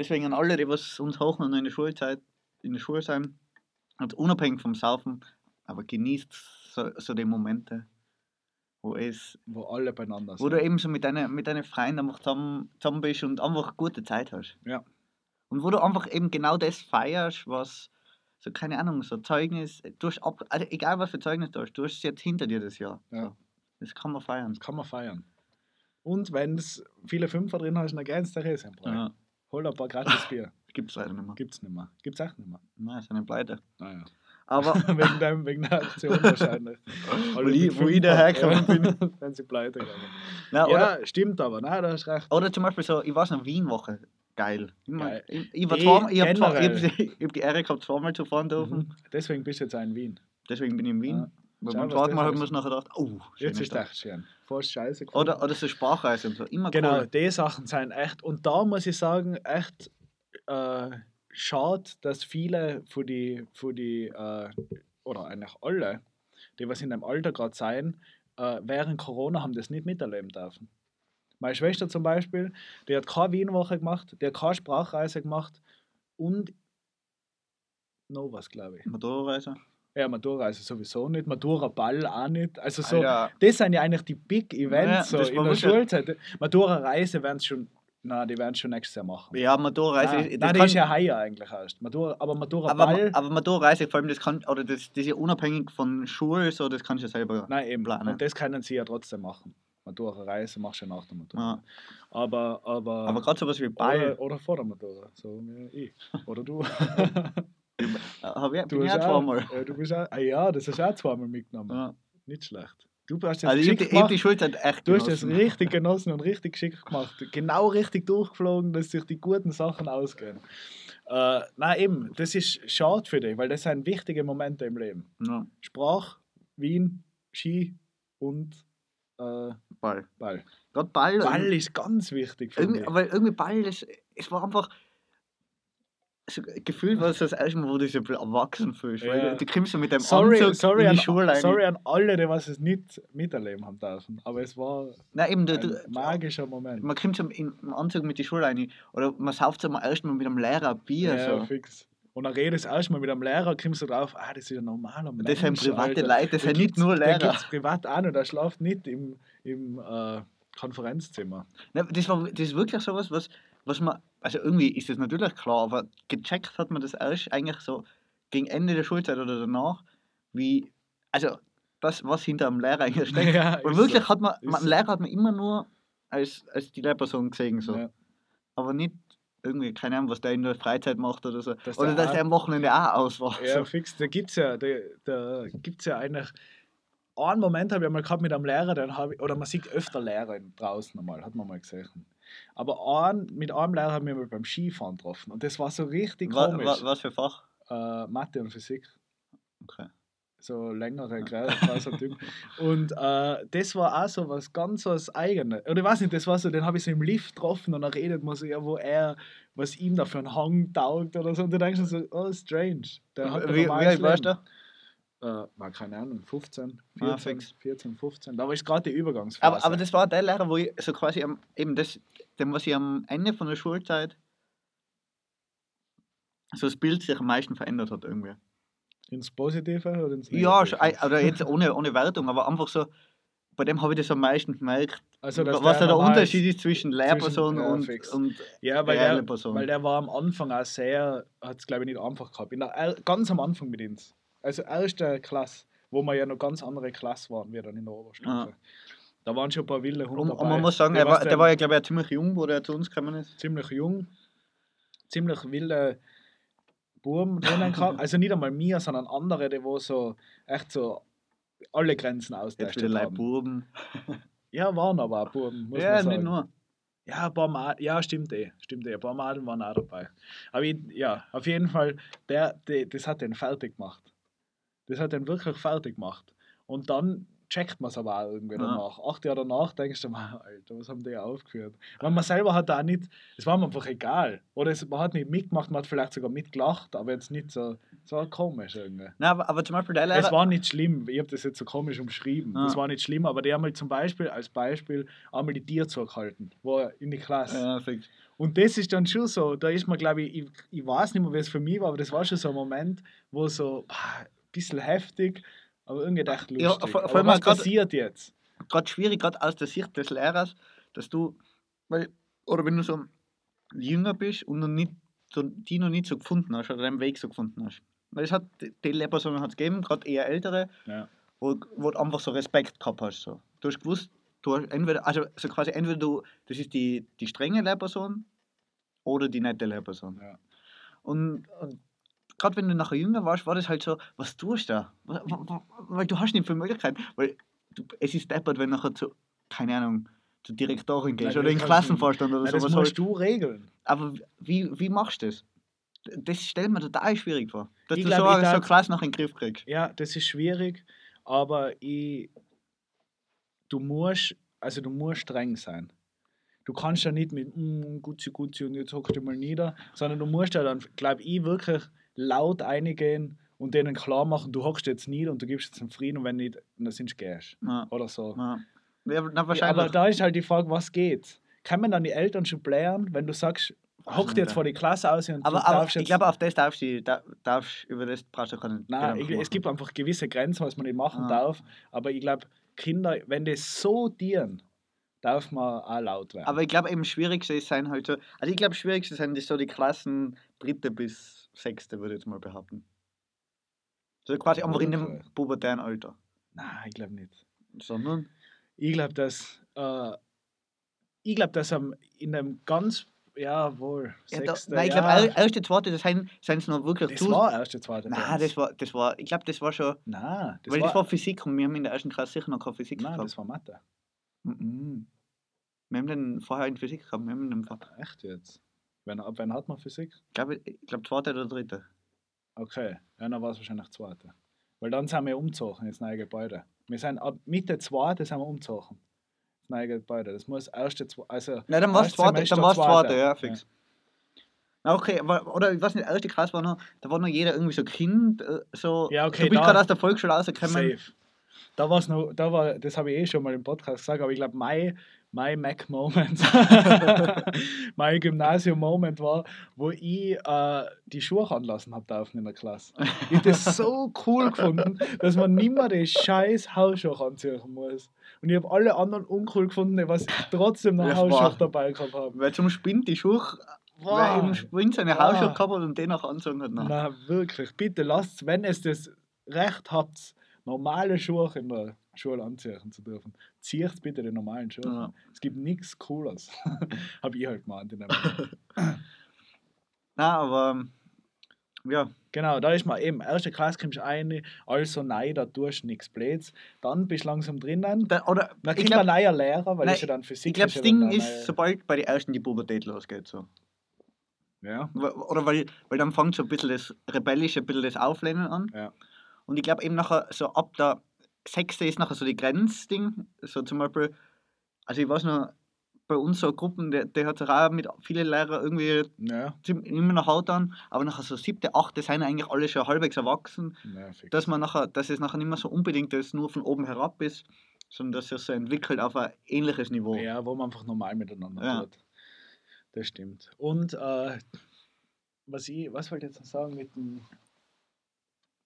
A: Deswegen an alle, die was uns hoch und in der Schulzeit, in der Schule sind, und unabhängig vom Saufen, aber genießt so, so die Momente, wo es,
B: Wo alle beieinander
A: wo du eben so mit deinen mit deinen Freunden einfach zusammen, zusammen bist und einfach eine gute Zeit hast.
B: Ja.
A: Und wo du einfach eben genau das feierst, was, so keine Ahnung, so Zeugnis, du hast ab, also egal was für Zeugnis du hast, du hast es jetzt hinter dir das Jahr.
B: Ja.
A: Das kann man feiern.
B: Das kann man feiern. Und wenn es viele Fünfer drin hast, dann gehst du Riesenbrei.
A: Ja.
B: Hol ein paar gratis Bier.
A: Gibt es leider nicht mehr.
B: Gibt's nicht mehr. Gibt's echt nicht mehr.
A: Nein, ist eine Pleite.
B: Naja.
A: Aber
B: wegen, dem, wegen der Aktion wahrscheinlich.
A: Wo ich- wo ich dahergekommen
B: bin. Wenn sie pleite gegangen.
A: na, oder,
B: Ja, stimmt aber. Nein, da hast recht.
A: Oder zum Beispiel so, ich weiß noch, Wien-Woche. Geil. Immer,
B: Geil.
A: Ich, ich, war zweimal, ich habe ich hab, ich die Ehre gehabt, zweimal zu fahren dürfen.
B: Mhm. Deswegen bist du jetzt auch in Wien.
A: Deswegen bin ich in Wien.
B: Ja.
A: Beim zweiten Mal haben wir uns nachher gedacht, oh,
B: Jetzt ist
A: Stadt.
B: echt schön. Fast scheiße.
A: Oder, oder so Sprachreise und so. Immer
B: Genau,
A: cool.
B: die Sachen sind echt. Und da muss ich sagen, echt äh, schade, dass viele von die, von die äh, oder eigentlich alle, die was in dem Alter gerade sein, äh, während Corona haben das nicht miterleben dürfen. Meine Schwester zum Beispiel, die hat keine Wienwoche gemacht, die hat keine Sprachreise gemacht und noch was, glaube ich.
A: Motorreise.
B: Ja, Matura-Reise sowieso nicht, Matura-Ball auch nicht. Also so,
A: Alter,
B: das sind ja eigentlich die Big Events
A: Ja,
B: so
A: das
B: in der Schulzeit. Matura-Reise werden schon, na, die werden schon nächstes Jahr machen.
A: ja, Motorreise.
B: Nein,
A: das
B: nein,
A: kann-
B: ist ja heuer eigentlich erst. Matura, aber
A: aber,
B: Matura-Ball,
A: aber Motorreise, vor allem, das kann, oder das, das ist ja unabhängig von Schule, so, das kannst du ja selber.
B: nein eben.
A: planen.
B: Und das können sie ja trotzdem machen. Matura-Reise machst du ja nach der Matura.
A: Ja.
B: Aber, aber,
A: Aber gerade sowas wie Ball,
B: oder, oder vor der Matura, so wie ich. Oder du.
A: habe ich,
B: du
A: bin ich auch zweimal.
B: Äh, du bist auch, ah ja, das hast du auch zweimal mitgenommen.
A: Ja.
B: Nicht schlecht. Du hast das
A: Also,
B: geschickt
A: ich hab
B: gemacht.
A: Echt
B: Du hast das richtig genossen und richtig geschickt gemacht. Genau richtig durchgeflogen, dass sich die guten Sachen ausgehen. Äh, nein, eben, das ist schade für dich, weil das sind wichtige Momente im Leben.
A: Ja,
B: Sprach, Wien, Ski und äh,
A: Ball.
B: Ball.
A: Gerade Ball.
B: Ball ist ganz wichtig für
A: irgendwie,
B: mich.
A: aber irgendwie Ball, das, es war einfach. Gefühlt war es das erste Mal, wo du dich so erwachsen fühlst.
B: Ja.
A: Du kommst so mit deinem
B: Sorry,
A: Anzug
B: sorry,
A: in
B: an,
A: die Schule rein.
B: sorry an alle, die was es nicht miterleben haben dürfen. Aber es war
A: Nein, eben, du,
B: ein
A: du,
B: magischer Moment.
A: man kommt so im Anzug mit die Schule rein. Oder man sauft so mal erstmal mit einem Lehrer ein Bier.
B: Ja,
A: so.
B: fix. Und dann redest du erstmal mit einem Lehrer, kommst du drauf, ah, das ist ein normaler Mensch.
A: Das sind private
B: Alter.
A: Leute, das
B: Der
A: sind nicht nur
B: Der
A: Lehrer.
B: gibt es privat auch noch, der schläft nicht im, im äh, Konferenzzimmer.
A: Nein, das, war, das ist wirklich sowas, was, was man. Also irgendwie ist das natürlich klar, aber gecheckt hat man das erst eigentlich so gegen Ende der Schulzeit oder danach, wie. Also, das, was hinter einem Lehrer eigentlich steckt.
B: Ja, ist
A: wirklich
B: so.
A: hat man, man, einen. Lehrer hat man immer nur als, als die Lehrperson gesehen. So.
B: Ja.
A: Aber nicht irgendwie, keine Ahnung, was der in der Freizeit macht oder so.
B: Dass
A: oder
B: der
A: dass der am Wochenende auch aus war.
B: Ja,
A: so.
B: fix. Da gibt es ja, da, da gibt's ja eigentlich. Einen Moment habe ich mal gehabt mit einem Lehrer, dann habe ich, oder man sieht öfter Lehrer draußen einmal, hat man mal gesehen. Aber ein, mit einem Lehrer haben wir mal beim Skifahren getroffen und das war so richtig
A: Wa,
B: komisch.
A: wa, was für Fach?
B: Äh, Mathe und Physik.
A: Okay.
B: so längere grauser Typ. Und äh, das war auch so was ganz was Eigenes. Oder ich weiß nicht, das war so, den habe ich so im Lift getroffen und dann redet man so, ja, wo er, was ihm da für ein Hang taugt oder so. Und du denkst dir so, oh, strange. Der hat
A: Wie, wie alt warst du?
B: Äh, war keine Ahnung, 15,
A: Ah,
B: 14,
A: fix.
B: 14 15. Da war ich gerade die Übergangsphase.
A: Aber, aber das war der Lehrer, wo ich so quasi am, eben das, dem, was ich am Ende von der Schulzeit so das Bild sich am meisten verändert hat irgendwie.
B: ins Positive oder ins Negative?
A: Ja, oder jetzt ohne, ohne Wertung, aber einfach so, bei dem habe ich das am meisten gemerkt,
B: Also,
A: was da der
B: normal
A: Unterschied ist zwischen Lehrperson
B: ja,
A: und, und
B: Ja, weil der,
A: Person.
B: weil der war am Anfang auch sehr, hat es glaube ich nicht einfach gehabt. Der, er- ganz am Anfang mit uns. Also erste Klasse, wo wir ja noch ganz andere Klasse waren, wie dann in der Oberstufe.
A: Ah.
B: Da waren schon ein paar wilde Hunde
A: und,
B: dabei.
A: und man muss sagen,
B: Die
A: er war, der war ja, glaube ich, ziemlich jung, wo der zu uns gekommen ist.
B: ziemlich jung, ziemlich wilde Buben drinnen gehabt. Also nicht einmal mir, sondern andere, die wo so echt so alle Grenzen
A: Leib
B: haben.
A: Buben.
B: Ja, waren aber auch Buben, muss
A: Ja,
B: man sagen.
A: nicht nur.
B: Ja, ein paar Mal, ja, stimmt eh, stimmt eh. Ein paar Mal waren auch dabei. Aber ich, ja, auf jeden Fall, der, der, das hat den fertig gemacht. Das hat den wirklich fertig gemacht. Und dann checkt man es aber auch irgendwie
A: Ja.
B: danach. Acht Jahre danach denkst du, mal, Alter, was haben die aufgeführt? Weil man selber hat da auch nicht, es war mir einfach egal. Oder es, man hat nicht mitgemacht, man hat vielleicht sogar mitgelacht, aber jetzt nicht so, es war komisch irgendwie.
A: Nein, aber, aber zum Beispiel der
B: Es
A: Lehrer.
B: war nicht schlimm, ich habe das jetzt so komisch umschrieben.
A: Ah.
B: Das war nicht schlimm, aber die haben halt zum Beispiel, als Beispiel, einmal die Tiere gehalten, wo in die Klasse.
A: Ja, fix.
B: Und das ist dann schon so, da ist man, glaube ich, ich, ich weiß nicht mehr, wie es für mich war, aber das war schon so ein Moment, wo so bisschen heftig, aber irgendwie echt lustig.
A: Ja, vor- vor
B: was
A: auch grad-
B: passiert jetzt?
A: gerade schwierig, gerade aus der Sicht des Lehrers, dass du, weil, oder wenn du so jünger bist und noch nicht, so, die noch nicht so gefunden hast oder deinen Weg so gefunden hast. Weil es hat, die Lehrpersonen hat es gegeben, gerade eher ältere,
B: Ja.
A: wo, wo du einfach so Respekt gehabt hast. So. Du hast gewusst, du hast entweder, also so quasi entweder du, das ist die, die strenge Lehrperson oder die nette Lehrperson.
B: Ja.
A: Und, und gerade wenn du nachher jünger warst, war das halt so, was tust du da? Weil du hast nicht viele Möglichkeiten. Weil du, es ist deppert, wenn du nachher zu, keine Ahnung, zur Direktorin gehst
B: Nein,
A: oder in den. Klassenvorstand oder
B: Ja, das
A: sowas.
B: musst
A: Halt.
B: du regeln.
A: Aber wie, wie machst du das? Das stellt mir total schwierig vor. Dass
B: Ich
A: du
B: glaub,
A: so, so Klasse noch in den Griff kriegst.
B: Ja, das ist schwierig, aber ich, du musst, also du musst streng sein. Du kannst ja nicht mit mm, Gutzi Gutzi und jetzt hockst du mal nieder, sondern du musst ja dann, glaube ich, wirklich laut eingehen und denen klar machen, du hockst jetzt nieder und du gibst jetzt einen Frieden und wenn nicht, dann sind du gehst.
A: Ja.
B: Oder so.
A: Ja. Ja, na,
B: Ja,
A: wahrscheinlich.
B: aber da ist halt die Frage, was geht? Kann man dann die Eltern schon blären, wenn du sagst, hock
A: nicht,
B: dir jetzt
A: ja.
B: vor die Klasse aus und
A: aber,
B: du
A: aber
B: darfst
A: ich glaube, auf das darfst du, da, darfst, über das brauchst du keine
B: Nein, ich, es gibt einfach gewisse Grenzen, was man nicht machen
A: Ah.
B: darf. Aber ich glaube, Kinder, wenn die so dienen, darf man auch laut werden.
A: Aber ich glaube, eben das Schwierigste ist sein halt so, also ich glaube, das Schwierigste sind die, so die Klassen dritte bis sechste, würde ich jetzt mal behaupten. So quasi einfach in dem pubertären Alter.
B: Nein, ich glaube nicht.
A: Sondern,
B: Ich glaube, dass, äh, ich glaube, dass am, in einem ganz, ja wohl,
A: ja, da,
B: sechste,
A: nein, ich
B: ja,
A: glaube, erste, zweite, das sind es noch wirklich
B: das war erste, zweite.
A: Nein, das war, das war, ich glaube, das war schon,
B: Nein, das
A: weil
B: war,
A: das war Physik und wir haben in der ersten Klasse sicher noch keine Physik
B: nein,
A: gehabt.
B: das war Mathe.
A: Mhm. Wir haben den vorher in Physik gehabt, wir haben den,
B: Echt jetzt? Wenn, ab wann hat man Physik?
A: ich glaube, ich glaube, zweite oder dritte.
B: Okay, ja, dann war es wahrscheinlich zweite. Weil dann sind wir umgezogen ins neue Gebäude. Wir sind ab Mitte zweite sind wir umgezogen. Das neue Gebäude. Das muss erste, also
A: Nein, dann war es
B: Erste
A: zweite, dann war es
B: zweite.
A: zweite, ja, fix. Na, Okay, oder ich weiß nicht, erste Klasse war noch, da war noch jeder irgendwie so Kind, äh, so,
B: Ja, okay,
A: du bist gerade aus der Volksschule rausgekommen.
B: safe. Da war es noch, da war, das habe ich eh schon mal im Podcast gesagt, aber ich glaube, mein, mein Mac-Moment, mein Gymnasium-Moment war, wo ich äh, die Schuhe anlassen habe dürfen in der Klasse. Ich habe das so cool gefunden, dass man nicht mehr die scheiß Hausschuhe anziehen muss. Und ich habe alle anderen uncool gefunden, die was trotzdem noch Hausschuhe dabei gehabt haben.
A: Weil zum Spind die Schuhe,
B: Wow.
A: weil im Spind seine
B: Wow.
A: Hausschuhe gehabt hat und den noch anzogen hat. Nein.
B: Wirklich, bitte lasst, wenn es das Recht habt, normale Schuhe in der Schule anziehen zu dürfen, zieht bitte die normalen Schuhe.
A: Ja.
B: Es gibt nichts Cooles. Habe ich halt gemeint. In dem
A: Nein, aber ähm, ja,
B: genau, da ist man eben, erste Klasse kommst du rein, also nein, da tust du nichts Blöds. Dann bist du langsam drinnen.
A: da, oder
B: Dann kommt ein
A: glaube,
B: neuer Lehrer, weil
A: Nein,
B: das ja dann Physik
A: ich glaub,
B: ist
A: das Ding
B: ein
A: ist,
B: neuer-
A: sobald bei den ersten die Pubertät losgeht. So.
B: Ja,
A: Oder weil, weil dann fängt so ein bisschen das Rebellische, ein bisschen das Auflehnen an.
B: Ja.
A: Und ich glaube eben nachher, so ab der sechste ist nachher so die Grenzding. So zum Beispiel, also ich weiß noch, bei uns so Gruppen, der, der hat sich auch mit vielen Lehrern irgendwie
B: ja,
A: immer noch Haut an, aber nachher so siebte, achte sind eigentlich alle schon halbwegs erwachsen,
B: ja
A: dass man nachher, dass es nachher nicht mehr so unbedingt das nur von oben herab ist, sondern dass es so entwickelt auf ein ähnliches Niveau.
B: Ja, wo man einfach normal miteinander
A: Ja.
B: tut. Das stimmt. Und äh, was ich, was wollte ich jetzt noch sagen mit dem.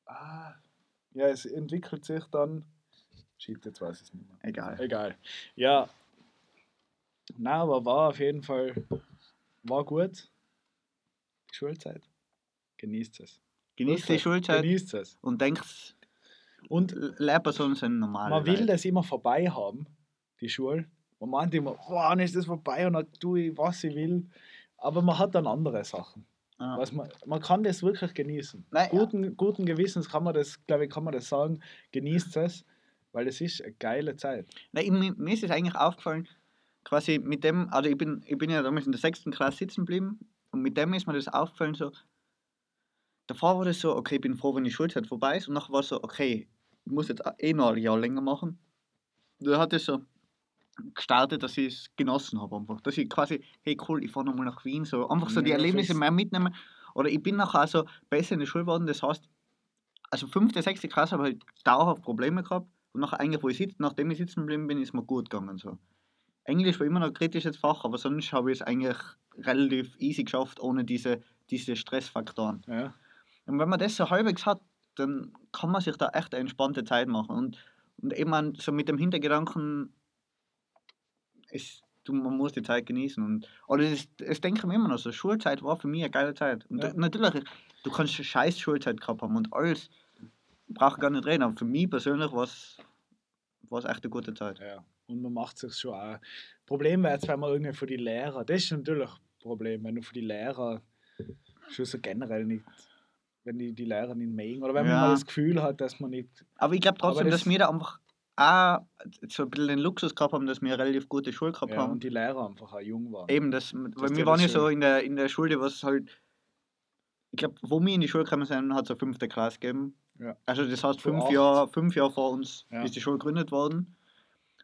B: Ah, ja, es entwickelt sich dann Shit, jetzt weiß ich es nicht mehr.
A: Egal.
B: Egal. Ja. Na, aber war auf jeden Fall war gut. Die Schulzeit. Genießt es.
A: Genießt die Schulzeit
B: Genießt es.
A: und denkt,
B: Und
A: Lehrpersonen sind normal.
B: man will das immer vorbei haben, die Schule. Man meint immer, wann ist das vorbei und dann tue ich, was ich will. Aber man hat dann andere Sachen.
A: Ah.
B: Was man, man kann das wirklich genießen.
A: Nein, ja.
B: guten, guten Gewissens kann man das, glaube ich, kann man das sagen. Genießt es, weil es ist eine geile Zeit.
A: Nein, mir ist es eigentlich aufgefallen, quasi mit dem, also ich bin, ich bin ja damals in der sechsten Klasse sitzen geblieben und mit dem ist mir das aufgefallen, so, davor war das so, okay, ich bin froh, wenn die Schulzeit vorbei ist und nachher war es so, okay, ich muss jetzt eh noch ein Jahr länger machen. Da hat es so gestartet, dass ich es genossen habe einfach, dass ich quasi, hey cool, ich fahre nochmal nach Wien, so einfach so die
B: Ja,
A: Erlebnisse
B: fix.
A: mehr mitnehmen oder ich bin nachher also besser in der Schule geworden, das heißt, also fünfte, sechste Klasse habe ich halt dauerhaft Probleme gehabt und nachher eigentlich, wo ich sitze, nachdem ich sitzen geblieben bin, ist mir gut gegangen. So. Englisch war immer noch ein kritisches Fach, aber sonst habe ich es eigentlich relativ easy geschafft, ohne diese, diese Stressfaktoren.
B: Ja.
A: Und wenn man das so halbwegs hat, dann kann man sich da echt eine entspannte Zeit machen. Und, und eben so mit dem Hintergedanken, ist, du, man muss die Zeit genießen. Und, oder das, das denke ich mir immer noch so, Schulzeit war für mich eine geile Zeit. Und
B: Ja.
A: da- natürlich, du kannst eine scheiß Schulzeit gehabt haben und alles, brauche gar nicht reden, aber für mich persönlich war es es echt eine gute Zeit.
B: Ja, und man macht sich schon auch. Problem wäre jetzt, wenn man irgendwie für die Lehrer, das ist natürlich ein Problem, wenn du für die Lehrer schon so generell nicht, wenn die, die Lehrer nicht mögen oder wenn man
A: Ja.
B: mal das Gefühl hat, dass man nicht.
A: Aber ich glaube trotzdem,
B: das-
A: dass wir da einfach auch so ein bisschen den Luxus gehabt haben, dass wir eine relativ gute Schule gehabt
B: Ja,
A: haben.
B: und die Lehrer einfach auch jung waren.
A: Eben, das, weil
B: dir
A: wir waren ja
B: das
A: so in der, in der Schule, was halt, ich glaube, wo wir in die Schule gekommen sind, hat es eine fünfte Klasse gegeben.
B: Ja.
A: Also das heißt, fünf. Jahre, fünf Jahre vor uns
B: Ja.
A: ist die Schule gegründet worden.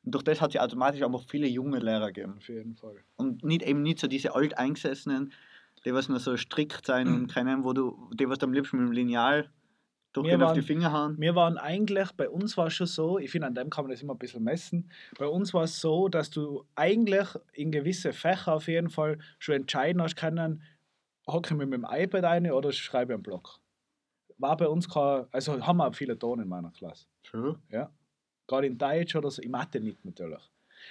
A: Und durch das hat sie automatisch einfach viele junge Lehrer gegeben.
B: Auf jeden Fall.
A: Und nicht eben nicht so diese alteingesessenen, die was nur so strikt sein und keine Ahnung, wo du, die was am liebsten mit dem Lineal durchgehen auf die
B: waren-
A: Finger hauen.
B: Wir waren eigentlich, bei uns war es schon so, ich finde, an dem kann man das immer ein bisschen messen. Bei uns war es so, dass du eigentlich in gewisse Fächer auf jeden Fall schon entscheiden hast können, hocke ich mit dem iPad ein oder schreibe ich einen Blog. War bei uns kein, also haben wir auch viele Ton in meiner Klasse.
A: Schön.
B: Ja. Gerade in Deutsch oder so, in Mathe nicht natürlich.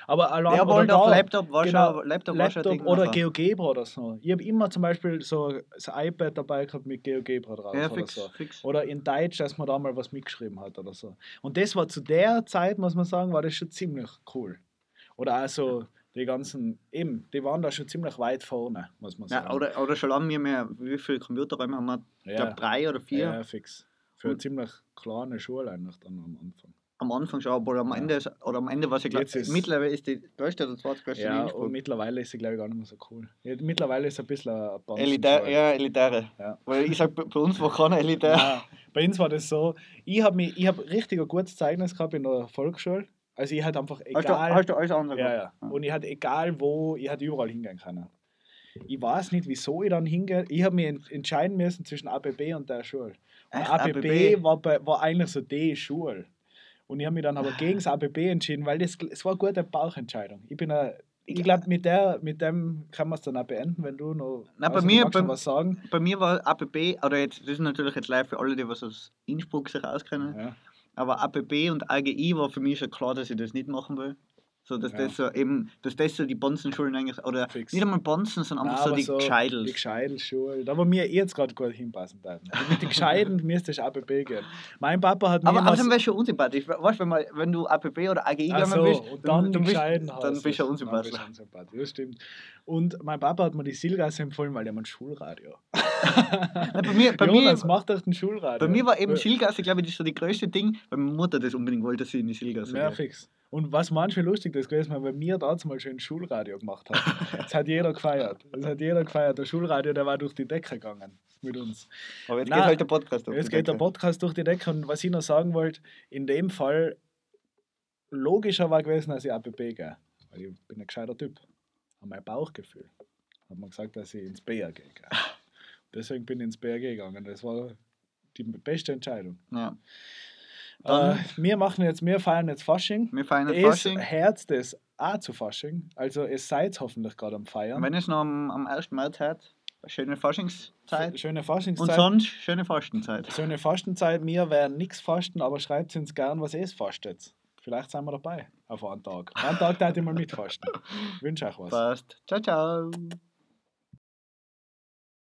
B: Aber oder
A: wohl doch,
B: da-
A: Laptop war
B: genau,
A: Laptop, ein
B: Laptop oder
A: nachher.
B: GeoGebra oder so. Ich habe immer zum Beispiel so ein iPad dabei gehabt mit GeoGebra drauf
A: Ja,
B: oder
A: fix,
B: so.
A: fix.
B: Oder in Deutsch, dass man da mal was mitgeschrieben hat oder so. Und das war zu der Zeit, muss man sagen, war das schon ziemlich cool. Oder also die ganzen, eben, die waren da schon ziemlich weit vorne, muss man sagen.
A: Ja, oder, oder schon lange nicht mehr, wie viele Computerräume haben wir? Ich
B: Ja.
A: glaube drei oder vier.
B: Ja, fix. Für eine ziemlich kleine Schule eigentlich dann am Anfang.
A: Am Anfang schon, aber am
B: Ja.
A: Ende, ist- oder am Ende, was ich glaube,
B: ist-
A: mittlerweile ist die größte oder zweitgrößte
B: Ja, und mittlerweile ist sie, glaube ich, gar nicht mehr so cool. Ja, mittlerweile ist sie ein bisschen ein
A: Elitär, ja, elitäre.
B: Ja.
A: Weil ich sag, bei uns war keiner elitär.
B: Ja, bei uns war das so, ich habe hab richtig ein gutes Zeugnis gehabt in der Volksschule. Also ich hatte einfach
A: Hast, du,
B: egal...
A: hast du alles andere
B: Ja, ja. Und ich hatte egal wo, ich hatte überall hingehen können. Ich weiß nicht, wieso ich dann hingehe. Ich habe mich ent- entscheiden müssen zwischen ABB und der Schule. Und
A: Echt,
B: ABB,
A: ABB?
B: War, bei, war eigentlich so die Schule. Und ich habe mich dann aber gegen das ABB entschieden, weil das, es war eine gute Bauchentscheidung. Ich bin ein, ich glaube, mit, der, mit dem kann man es dann auch beenden, wenn du noch
A: Na, bei mir- bei-
B: was sagen.
A: Bei mir war APB, oder jetzt, das ist natürlich jetzt live für alle, die was aus Innsbruck sich auskennen,
B: Ja.
A: aber APB und AGI war für mich schon klar, dass ich das nicht machen will. So, dass
B: Ja.
A: das so eben, dass das so die Bonzenschulen eigentlich, oder
B: Fix.
A: nicht einmal Bonzen, sondern
B: Nein,
A: einfach so
B: aber
A: die
B: Die
A: Gescheidels.
B: Gescheidelsschule. Da, wo mir jetzt gerade gut hinpassen würden. Mit den Gescheiden müsste ich ABB gehen. Mein Papa hat mir
A: Aber außerdem
B: so-
A: wäre schon unsympathisch. Weißt du, wenn, wenn du APB oder AGI gehen
B: so,
A: willst,
B: und dann, die
A: bist, dann
B: hast
A: bist du
B: Dann
A: unsympathisch.
B: bist du unsympathisch, das stimmt. Und mein Papa hat mir die Silgasse empfohlen, weil der hat ein Schulradio.
A: Nein, bei mir, bei mir,
B: Jonas, mach doch ein Schulradio.
A: bei mir war eben
B: Ja.
A: Schilgasse, glaube ich, das so die größte Ding, weil meine Mutter das unbedingt wollte, dass sie in die Schilgasse
B: Ja, fix. Und was manchmal lustig das gewesen, weil wir damals mal schon ein Schulradio gemacht haben. Das hat jeder gefeiert. Das hat jeder gefeiert. Der Schulradio, der war durch die Decke gegangen mit uns.
A: Aber jetzt
B: Nein,
A: geht halt der Podcast
B: Jetzt
A: die
B: geht der
A: Decke.
B: Podcast durch die Decke und was ich noch sagen wollte, in dem Fall logischer war gewesen, dass ich APB gehe. Weil ich bin ein gescheiter Typ. Und mein Bauchgefühl hat mir gesagt, dass ich ins BRG gehe. Deswegen bin ich ins BRG gegangen. Das war die beste Entscheidung.
A: Ja.
B: Äh,
A: Dann-
B: wir machen jetzt, wir feiern jetzt Fasching.
A: Wir feiern
B: Es
A: Fasching.
B: Herz das auch zu Fasching. Also es seid hoffentlich gerade am Feiern.
A: Wenn es noch am, am 1. März hat, schöne Faschingszeit.
B: Schöne
A: Und
B: Faschingszeit.
A: sonst schöne Fastenzeit.
B: So eine Fastenzeit, mir werden nichts fasten, aber schreibt uns gern, was ihr fastet. Vielleicht sind wir dabei auf einen Tag. Einen Tag darf ich mal mitfasten. Ich wünsche euch was.
A: Passt. Ciao, ciao.